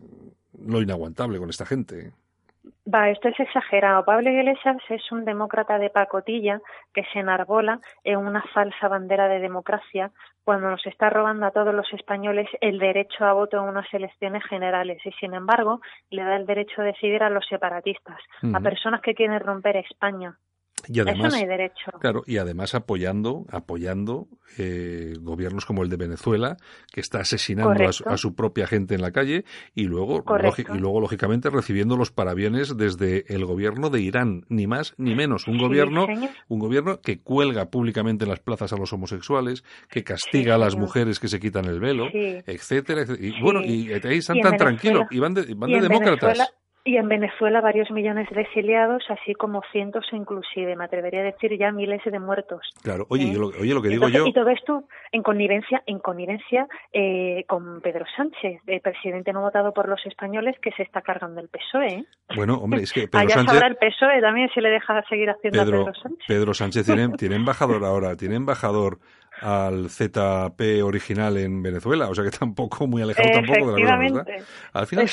lo inaguantable con esta gente. Va, esto es exagerado. Pablo Iglesias es un demócrata de pacotilla que se enarbola en una falsa bandera de democracia cuando nos está robando a todos los españoles el derecho a voto en unas elecciones generales y, sin embargo, le da el derecho a decidir a los separatistas, a personas que quieren romper España. Y además, Eso no hay derecho. Claro, y además apoyando, apoyando eh, gobiernos como el de Venezuela, que está asesinando a su, propia gente en la calle, y luego, y luego, lógicamente, recibiendo los parabienes desde el gobierno de Irán, ni más ni menos. Un gobierno, un gobierno que cuelga públicamente en las plazas a los homosexuales, que castiga a las mujeres que se quitan el velo, etcétera, Y bueno, y ahí están tan tranquilos, y van de, van de demócratas. Y en Venezuela varios millones de exiliados, así como cientos inclusive, me atrevería a decir ya miles de muertos. Claro, oye, ¿Eh? yo lo, oye lo que digo yo... Y todo esto en connivencia, en connivencia eh, con Pedro Sánchez, el presidente no votado por los españoles que se está cargando el PSOE. ¿eh? Bueno, hombre, es que Pedro Allá Sánchez... sabrá el PSOE también si le deja seguir haciendo Pedro, a Pedro Sánchez. Pedro Sánchez tiene, tiene embajador ahora, tiene embajador al ZP original en Venezuela, o sea que tampoco muy alejado tampoco de la verdad. Al final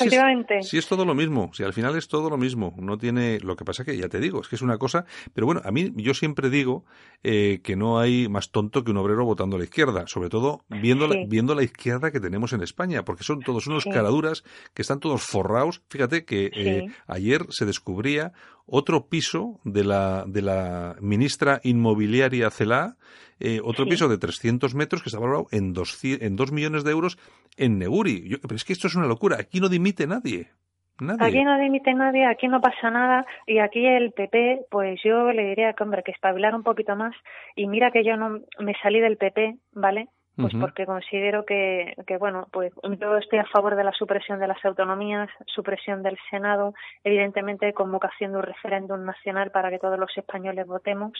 sí es, todo lo mismo, si al final es todo lo mismo, no tiene, lo que pasa que ya te digo, es que es una cosa, pero bueno, a mí yo siempre digo eh, que no hay más tonto que un obrero votando a la izquierda, sobre todo viendo, la, viendo la izquierda que tenemos en España, porque son todos unos caraduras que están todos forrados. Fíjate que eh, ayer se descubría otro piso de la, de la ministra inmobiliaria Celá, eh, otro piso de 300 metros que está valorado en 2 en dos millones de euros en Neguri. pero es que esto es una locura. Aquí no dimite nadie. Nadie. Aquí no dimite nadie, aquí no pasa nada y aquí el PP, pues yo le diría que hombre, que espabilar un poquito más y mira que yo no me salí del PP, ¿vale? Pues porque considero que, que, bueno, pues yo estoy a favor de la supresión de las autonomías, supresión del Senado, evidentemente convocación de un referéndum nacional para que todos los españoles votemos,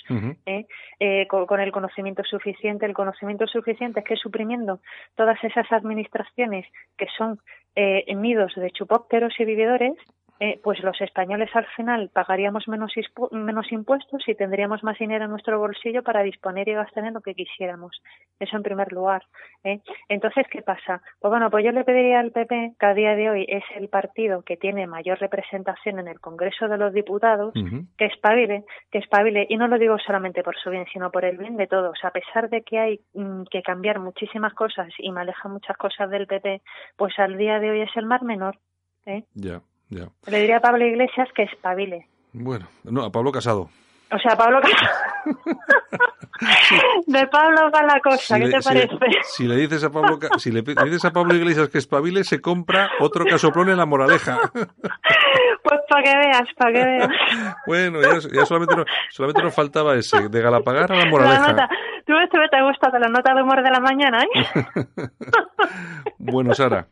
¿eh? Eh, con, el conocimiento suficiente. El conocimiento suficiente es que suprimiendo todas esas administraciones que son eh, nidos de chupópteros y vividores, eh, pues los españoles al final pagaríamos menos, menos impuestos y tendríamos más dinero en nuestro bolsillo para disponer y gastar en lo que quisiéramos. Eso en primer lugar. ¿eh? Entonces, ¿qué pasa? Pues bueno, pues yo le pediría al PP, que a día de hoy es el partido que tiene mayor representación en el Congreso de los Diputados, que espabile, que espabile, y no lo digo solamente por su bien, sino por el bien de todos. A pesar de que hay mm, que cambiar muchísimas cosas y me aleja muchas cosas del PP, pues al día de hoy es el mar menor. ¿eh? Ya. Le diría a Pablo Iglesias que espabile. Bueno, no, a Pablo Casado. O sea, Pablo. De Pablo va la cosa, ¿qué te parece? Si le, dices a Pablo, si le, dices a Pablo Iglesias que espabile, se compra otro casoplón en la moraleja. Pues para que veas, para que veas. Bueno, ya, solamente, nos, solamente nos faltaba ese, de Galapagar a la moraleja. La Tú ves, te gusta de la nota de humor de la mañana, ¿eh? bueno, Sara.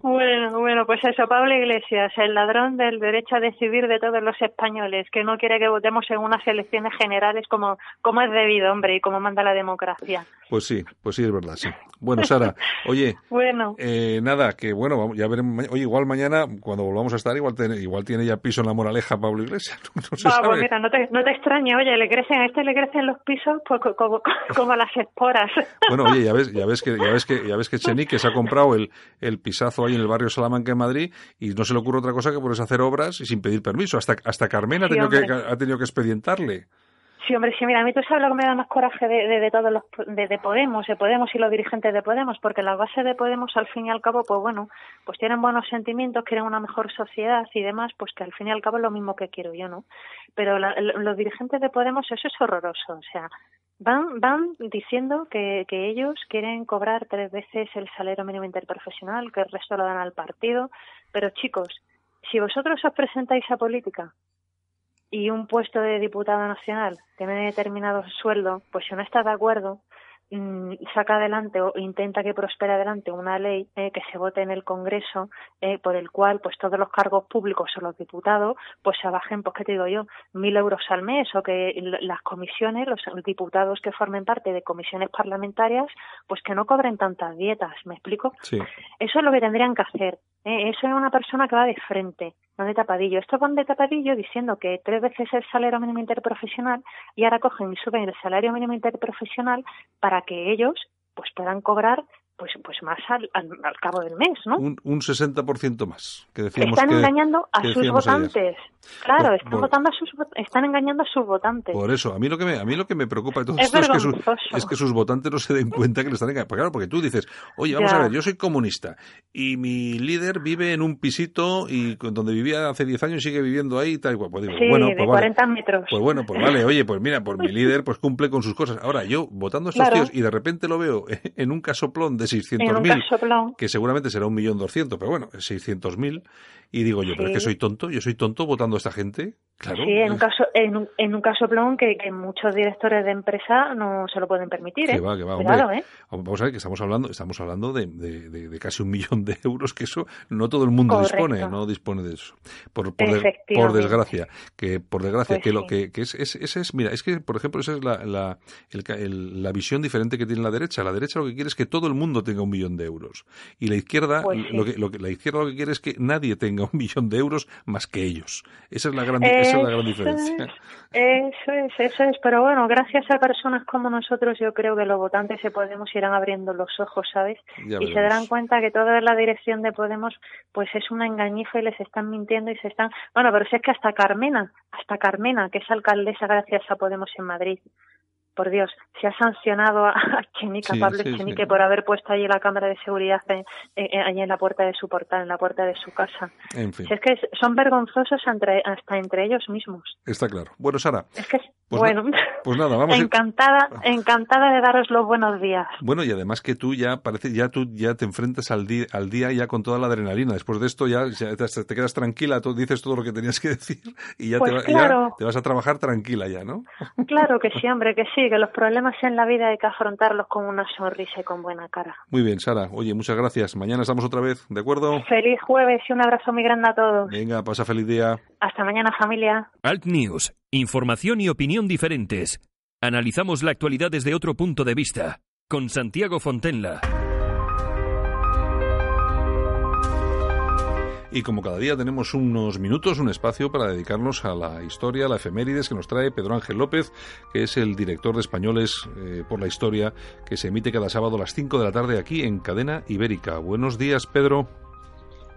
Bueno, bueno, pues eso, Pablo Iglesias, el ladrón del derecho a decidir de todos los españoles, que no quiere que votemos en unas elecciones generales como, como es debido, hombre, y como manda la democracia. Pues sí, pues sí, es verdad, sí. Bueno, Sara, oye, bueno. Eh, nada, que bueno, ya veremos, oye, igual mañana, cuando volvamos a estar, igual igual tiene ya piso en la moraleja Pablo Iglesias. No, se pues mira, no te, no te extrañe, oye, le crecen, a este le crecen los pisos pues, como, como, las esporas. Bueno, oye, ya ves, ya ves que, ya ves que, ya ves que Chenique se ha comprado el, el pisazo ahí en el barrio Salamanca en Madrid y no se le ocurre otra cosa que ponerse a hacer obras y sin pedir permiso. Hasta, hasta Carmen ha, tenido que, ha tenido que Sí, hombre, sí, mira, a mí tú sabes lo que me da más coraje de, de, todos los, de, de, Podemos, de Podemos y los dirigentes de Podemos, porque la base de Podemos, al fin y al cabo, pues bueno, pues tienen buenos sentimientos, quieren una mejor sociedad y demás, pues que al fin y al cabo es lo mismo que quiero yo, ¿no? Pero los dirigentes de Podemos, eso es horroroso, o sea, van, van diciendo que, que ellos quieren cobrar tres veces el salario mínimo interprofesional, que el resto lo dan al partido, pero chicos, si vosotros os presentáis a política y un puesto de diputado nacional tiene determinado sueldo, pues si no está de acuerdo, saca adelante o intenta que prospere adelante una ley eh, que se vote en el Congreso eh, por el cual pues todos los cargos públicos o los diputados pues se bajen pues qué te digo yo mil euros al mes o que las comisiones los diputados que formen parte de comisiones parlamentarias pues que no cobren tantas dietas me explico sí. eso es lo que tendrían que hacer eh, eso es una persona que va de frente no de tapadillo. Estos van de tapadillo diciendo que tres veces el salario mínimo interprofesional y ahora cogen y suben el salario mínimo interprofesional para que ellos pues puedan cobrar pues pues más al, al, cabo del mes, ¿no? Un, un 60% más. Que decíamos están engañando a sus votantes. Claro, están, votando a sus, están engañando a sus votantes. Por eso, a mí lo que me, a mí lo que me preocupa de todo esto es que, es que, sus votantes no se den cuenta que le están engañando. Pues claro, porque tú dices, oye, vamos a ver, yo soy comunista y mi líder vive en un pisito y donde vivía hace 10 años sigue viviendo ahí y tal igual. Pues digo, sí, bueno, de pues 40 metros. Pues bueno, pues vale, oye, pues mira, pues mi líder pues cumple con sus cosas. Ahora, yo votando a estos tíos y de repente lo veo en un casoplón de 600.000, que seguramente será un millón doscientos, pero bueno, 600.000, y digo yo, pero es que soy tonto, yo soy tonto votando a esta gente. Claro. Sí, en un caso, en un, en un caso plon que, que, muchos directores de empresa no se lo pueden permitir. ¿eh? Que va, que va, hombre, ¿eh? Vamos a ver que estamos hablando, estamos hablando de, de, de, casi un millón de euros, que eso no todo el mundo dispone, no dispone de eso. Por, por, por desgracia, que por desgracia, pues que lo que, que es, es, ese es, mira, es que, por ejemplo, esa es la, la, el, la visión diferente que tiene la derecha. La derecha lo que quiere es que todo el mundo tenga un millón de euros. Y la izquierda, pues lo que, lo que, la izquierda lo que quiere es que nadie tenga un millón de euros más que ellos. Esa es la gran, esa Es gran diferencia. Eso es, eso es. Pero bueno, gracias a personas como nosotros, yo creo que los votantes se Podemos irán abriendo los ojos, ¿sabes? y se darán cuenta que toda la dirección de Podemos, pues es una engañifa y les están mintiendo y se están. Bueno, pero si es que hasta Carmena, hasta Carmena, que es alcaldesa gracias a Podemos en Madrid, por Dios, se ha sancionado a Chenique, Pablo Chenique, por haber puesto allí la cámara de seguridad en, en la puerta de su portal, en la puerta de su casa. En fin. es que son vergonzosos hasta entre ellos mismos. Está claro. Bueno, Sara. Es que, pues bueno, pues nada, vamos. encantada, encantada de daros los buenos días. Bueno, y además que tú ya parece, ya tú ya te enfrentas al día, al día ya con toda la adrenalina. Después de esto ya, te, quedas tranquila, tú dices todo lo que tenías que decir y ya, te, pues ya te vas a trabajar tranquila ya, ¿no? Claro que sí, hombre, que sí que los problemas en la vida hay que afrontarlos con una sonrisa y con buena cara. Muy bien, Sara. Oye, muchas gracias. Mañana estamos otra vez, ¿de acuerdo? Feliz jueves y un abrazo muy grande a todos. Venga, pasa feliz día. Hasta mañana, familia. Alt News. Información y opinión diferentes. Analizamos la actualidad desde otro punto de vista. Con Santiago Fontenla. Y como cada día tenemos unos minutos, un espacio para dedicarnos a la historia, a la efemérides que nos trae Pedro Ángel López, que es el director de Españoles eh, por la Historia, que se emite cada sábado a las 5 de la tarde aquí en Cadena Ibérica. Buenos días, Pedro.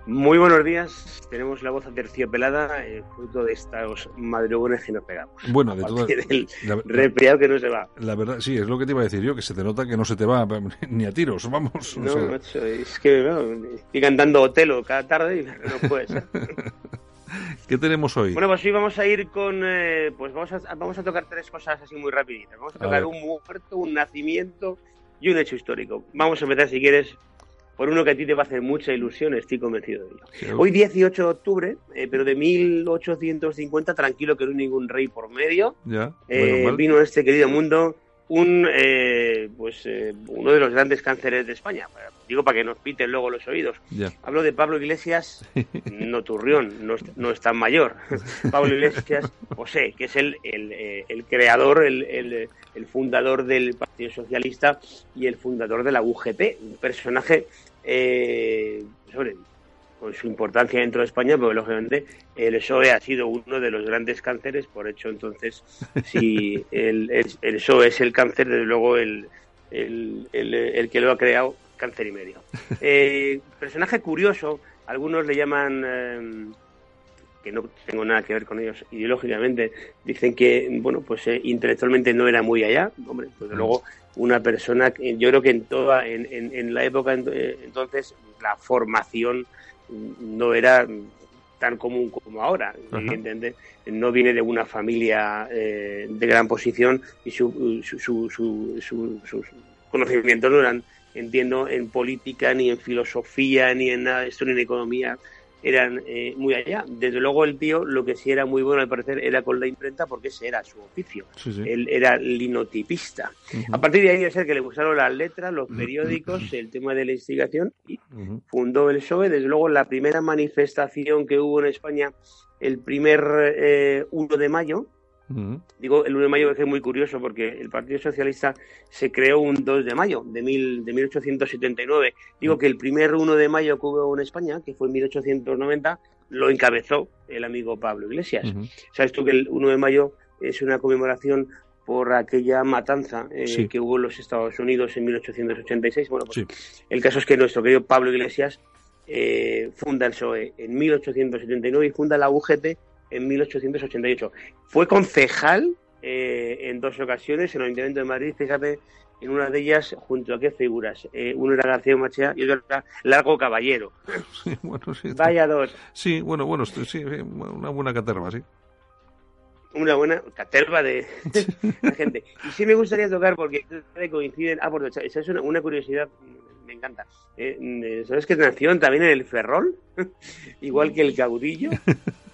Muy buenos días. Tenemos la voz aterciopelada, eh, fruto de estos madrugones que nos pegamos. Bueno, de todo el resfriado que no se va. La verdad, sí, es lo que te iba a decir yo, que se te nota que no se te va ni a tiros, vamos. No, macho, es que estoy cantando Otelo cada tarde y no puede ser. ¿Qué tenemos hoy? Bueno, pues hoy vamos a ir con, eh, pues vamos a, vamos a tocar tres cosas así muy rapiditas. Vamos a tocar un muerto, un nacimiento y un hecho histórico. Vamos a empezar, si quieres, por uno que a ti te va a hacer mucha ilusión, estoy convencido de ello. Hoy 18 de octubre, eh, pero de 1850, tranquilo que no hay ningún rey por medio, ya, eh, vino a este querido mundo un eh, pues uno de los grandes cánceres de España. Digo para que nos piten luego los oídos. Hablo de Pablo Iglesias, no Turrión, no, no es tan mayor. Pablo Iglesias José, que es el, el, creador, el, el, fundador del Partido Socialista y el fundador de la UGT, un personaje eh, sobre, con su importancia dentro de España, porque lógicamente el PSOE ha sido uno de los grandes cánceres, por hecho entonces, si el, el, PSOE es el cáncer, desde luego el, el, el, que lo ha creado, cáncer y medio. Eh, personaje curioso, algunos le llaman... Eh, que no tengo nada que ver con ellos ideológicamente, dicen que, bueno, pues eh, intelectualmente no era muy allá, hombre, pues luego una persona, yo creo que en toda, en, en, la época eh, entonces la formación no era tan común como ahora, no viene de una familia eh, de gran posición y su, su, su, sus conocimientos no eran, entiendo, en política, ni en filosofía, ni en nada de esto, ni en economía, eran eh, muy allá. Desde luego el tío lo que sí era muy bueno al parecer era con la imprenta porque ese era su oficio. Él era linotipista. A partir de ahí debe ser que le gustaron las letras, los periódicos, el tema de la investigación y fundó el PSOE. Desde luego la primera manifestación que hubo en España el primer eh, 1 de mayo Digo, el 1 de mayo es muy curioso porque el Partido Socialista se creó un 2 de mayo de, mil, de 1879. Digo que el primer 1 de mayo que hubo en España, que fue en 1890, lo encabezó el amigo Pablo Iglesias. ¿Sabes tú que el 1 de mayo es una conmemoración por aquella matanza eh, que hubo en los Estados Unidos en 1886? Bueno, pues el caso es que nuestro querido Pablo Iglesias eh, funda el PSOE en 1879 y funda la UGT en 1888. Fue concejal eh, en dos ocasiones en el Ayuntamiento de Madrid, fíjate, en una de ellas, junto a qué figuras. Eh, uno era García Machea y otro era Largo Caballero. Sí, bueno, sí. Vaya dos. Sí, bueno, bueno, sí, una buena caterva, sí. Una buena caterva de, la gente. Y sí me gustaría tocar porque coinciden. Ah, por esa es una, una curiosidad me encanta. Eh, ¿Sabes que nació también en el Ferrol? Igual que el caudillo.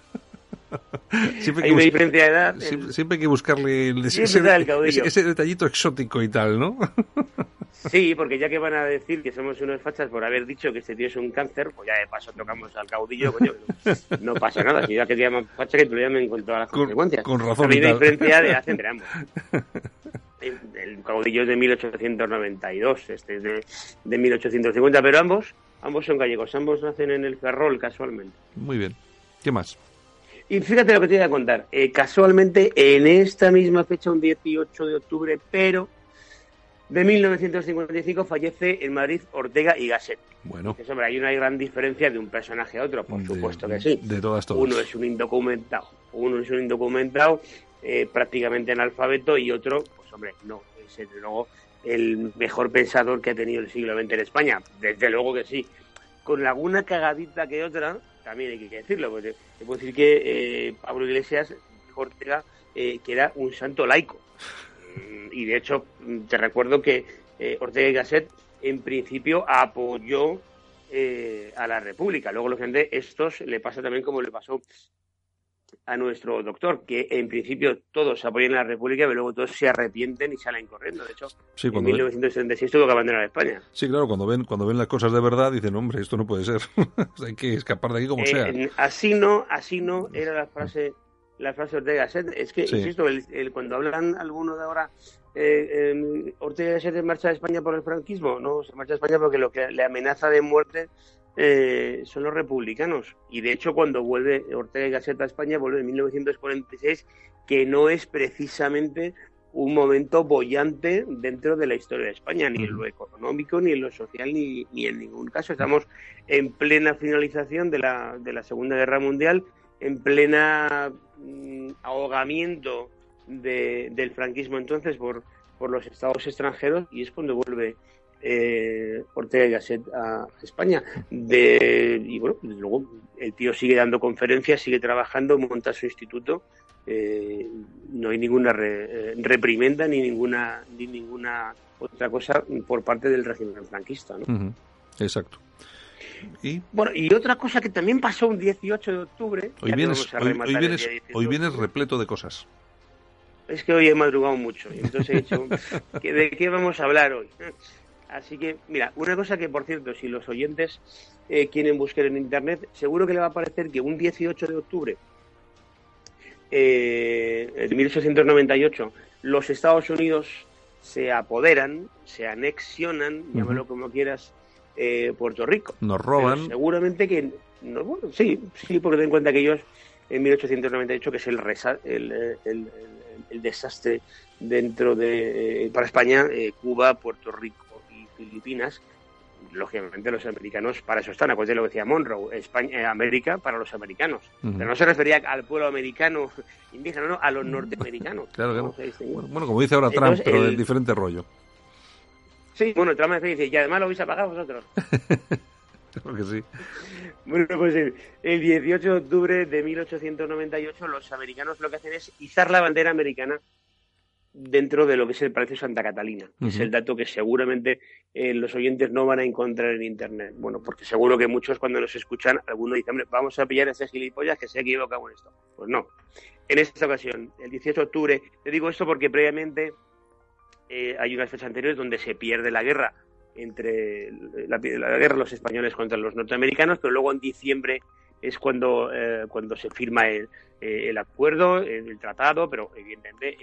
Siempre hay una diferencia de edad. Siempre, hay que buscarle ese, detallito exótico y tal, ¿no? Sí, porque ya que van a decir que somos unos fachas por haber dicho que este tío es un cáncer, pues ya de paso tocamos al caudillo, coño, no pasa nada. Si ya que te llaman facha, que te lo llamen con todas las consecuencias. Con razón. Hay una diferencia de hace entre ambos. El caudillo es de 1892, este es de, de 1850, pero ambos, ambos son gallegos, ambos nacen en el Ferrol casualmente. Muy bien. ¿Qué más? Y fíjate lo que te voy a contar. Eh, casualmente, en esta misma fecha, un 18 de octubre, pero de 1955, fallece en Madrid Ortega y Gasset. Bueno. Que, hombre, hay una gran diferencia de un personaje a otro, por supuesto que sí. De todas, todas. Uno es un indocumentado, uno es un indocumentado eh, prácticamente analfabeto y otro, pues hombre, no, es desde luego el mejor pensador que ha tenido el siglo XX en España. Desde luego que sí. Con alguna cagadita que otra, también hay que decirlo, porque te puedo decir que eh, Pablo Iglesias Ortega, eh, que era un santo laico. Mm, y de hecho, mm, te recuerdo que eh, Ortega y Gasset en principio apoyó a la República. Luego, lógicamente, estos le pasa también como le pasó a nuestro doctor, que en principio todos apoyan a la República, pero luego todos se arrepienten y salen corriendo. De hecho, en 1976 tuvo que abandonar España. Sí, claro, cuando ven, cuando ven las cosas de verdad dicen, hombre, esto no puede ser. Hay que escapar de aquí como sea. Así no, así no era la frase la frase Ortega Gasset. Es que, insisto, el, cuando hablan algunos de ahora, eh, eh, Ortega Gasset se marcha de España por el franquismo, no, se marcha de España porque lo que le amenaza de muerte eh, son los republicanos. Y de hecho, cuando vuelve Ortega y Gasset a España, vuelve en 1946, que no es precisamente un momento bollante dentro de la historia de España, ni en lo económico, ni en lo social, ni, ni en ningún caso. Estamos en plena finalización de la, de la Segunda Guerra Mundial, en plena mm, ahogamiento del franquismo entonces por, por los estados extranjeros y es cuando vuelve eh, Ortega y Gasset a España. De, y bueno, luego el tío sigue dando conferencias, sigue trabajando, monta su instituto. Eh, no hay ninguna eh, reprimenda ni ninguna ni ninguna otra cosa por parte del régimen franquista. ¿no? Exacto. ¿Y? Bueno, y otra cosa que también pasó un 18 de octubre. Hoy vienes, hoy, vienes, repleto de cosas. Es que hoy he madrugado mucho. Y entonces he dicho, ¿de qué vamos a hablar hoy? Así que, mira, una cosa que, por cierto, si los oyentes eh, quieren buscar en Internet, seguro que le va a parecer que un 18 de octubre eh, de 1898 los Estados Unidos se apoderan, se anexionan, llámalo como quieras, eh, Puerto Rico. Nos roban. seguramente que, no, bueno, sí, sí, porque ten en cuenta que ellos en 1898, que es el, el, el, el desastre dentro de, para España, Cuba, Puerto Rico Filipinas, lógicamente los americanos para eso están, acuérdate lo que decía Monroe, España, eh, América para los americanos. Pero no se refería al pueblo americano indígena, no, a los norteamericanos. claro, Bueno, como dice ahora Trump, pero de diferente rollo. Sí, bueno, Trump me dice, y además lo vais a pagar vosotros. Creo que sí. Bueno, pues el, el 18 de octubre de 1898 los americanos lo que hacen es izar la bandera americana dentro de lo que es el Palacio Santa Catalina. Es el dato que seguramente eh, los oyentes no van a encontrar en Internet. Bueno, porque seguro que muchos cuando nos escuchan, algunos dicen, hombre, vamos a pillar a ese gilipollas que se ha equivocado en esto. Pues no. En esta ocasión, el 18 de octubre, te digo esto porque previamente eh, hay unas fechas anteriores donde se pierde la guerra entre la, la guerra los españoles contra los norteamericanos, pero luego en diciembre es cuando, eh, cuando se firma el, el acuerdo, el, tratado, pero evidentemente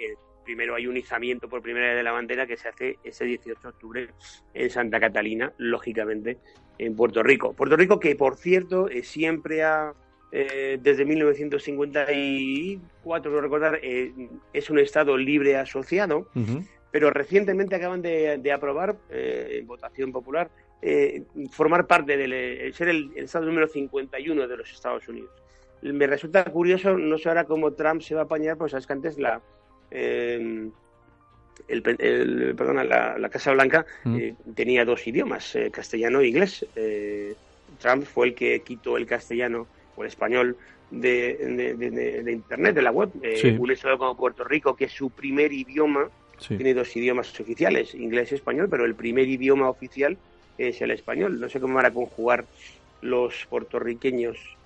primero hay un izamiento por primera vez de la bandera que se hace ese 18 de octubre en Santa Catalina, lógicamente en Puerto Rico. Puerto Rico que, por cierto, eh, siempre ha, eh, desde 1954, no recordar, eh, es un Estado libre asociado, pero recientemente acaban de, aprobar, en votación popular, formar parte del ser el, el, Estado número 51 de los Estados Unidos. Me resulta curioso, no sé ahora cómo Trump se va a apañar, pues sabes que antes la, eh, el, perdona, la, Casa Blanca mm. eh, tenía dos idiomas, eh, castellano e inglés. Trump fue el que quitó el castellano o el español de, Internet, de la web. Un estado como Puerto Rico, que es su primer idioma, tiene dos idiomas oficiales, inglés y español, pero el primer idioma oficial es el español. No sé cómo van a conjugar los puertorriqueños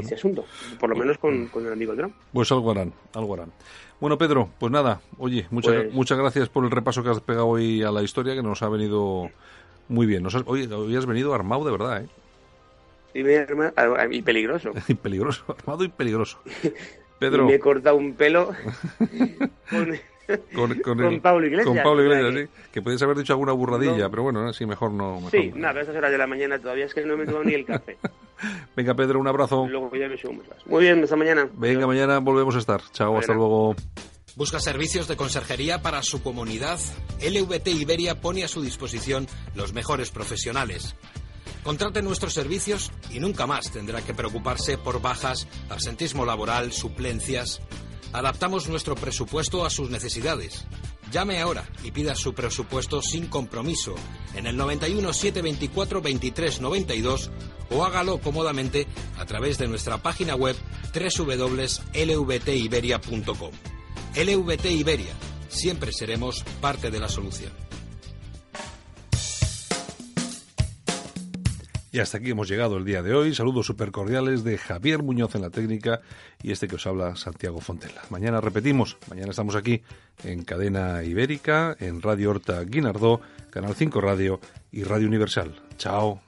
ese asunto, por lo menos con, con el amigo Trump. Pues algo harán, algo harán. Bueno, Pedro, pues nada, oye, muchas, pues- muchas gracias por el repaso que has pegado hoy a la historia, que nos ha venido muy bien. Nos has, oye, hoy has venido armado de verdad, ¿eh? Y, peligroso. y peligroso, armado y peligroso. Pedro. me he cortado un pelo con, con, Pablo Iglesias. Con Pablo Iglesias, sí. Que podéis haber dicho alguna burradilla, pero bueno, sí, mejor no. sí, nada, a esas horas de la mañana todavía es que no me he tomado ni el café. Venga, Pedro, un abrazo. Muy bien, hasta mañana. Venga, mañana volvemos a estar. Chao, hasta luego. ¿Busca servicios de conserjería para su comunidad? LVT Iberia pone a su disposición los mejores profesionales. Contrate nuestros servicios y nunca más tendrá que preocuparse por bajas, absentismo laboral, suplencias. Adaptamos nuestro presupuesto a sus necesidades. Llame ahora y pida su presupuesto sin compromiso en el 91 724 23 92 o hágalo cómodamente a través de nuestra página web www.lvtiberia.com. LVT Iberia, siempre seremos parte de la solución. Y hasta aquí hemos llegado el día de hoy. Saludos súper cordiales de Javier Muñoz en la técnica y este que os habla Santiago Fontela. Mañana repetimos, mañana estamos aquí en Cadena Ibérica, en Radio Horta Guinardó, Canal 5 Radio y Radio Universal. Chao.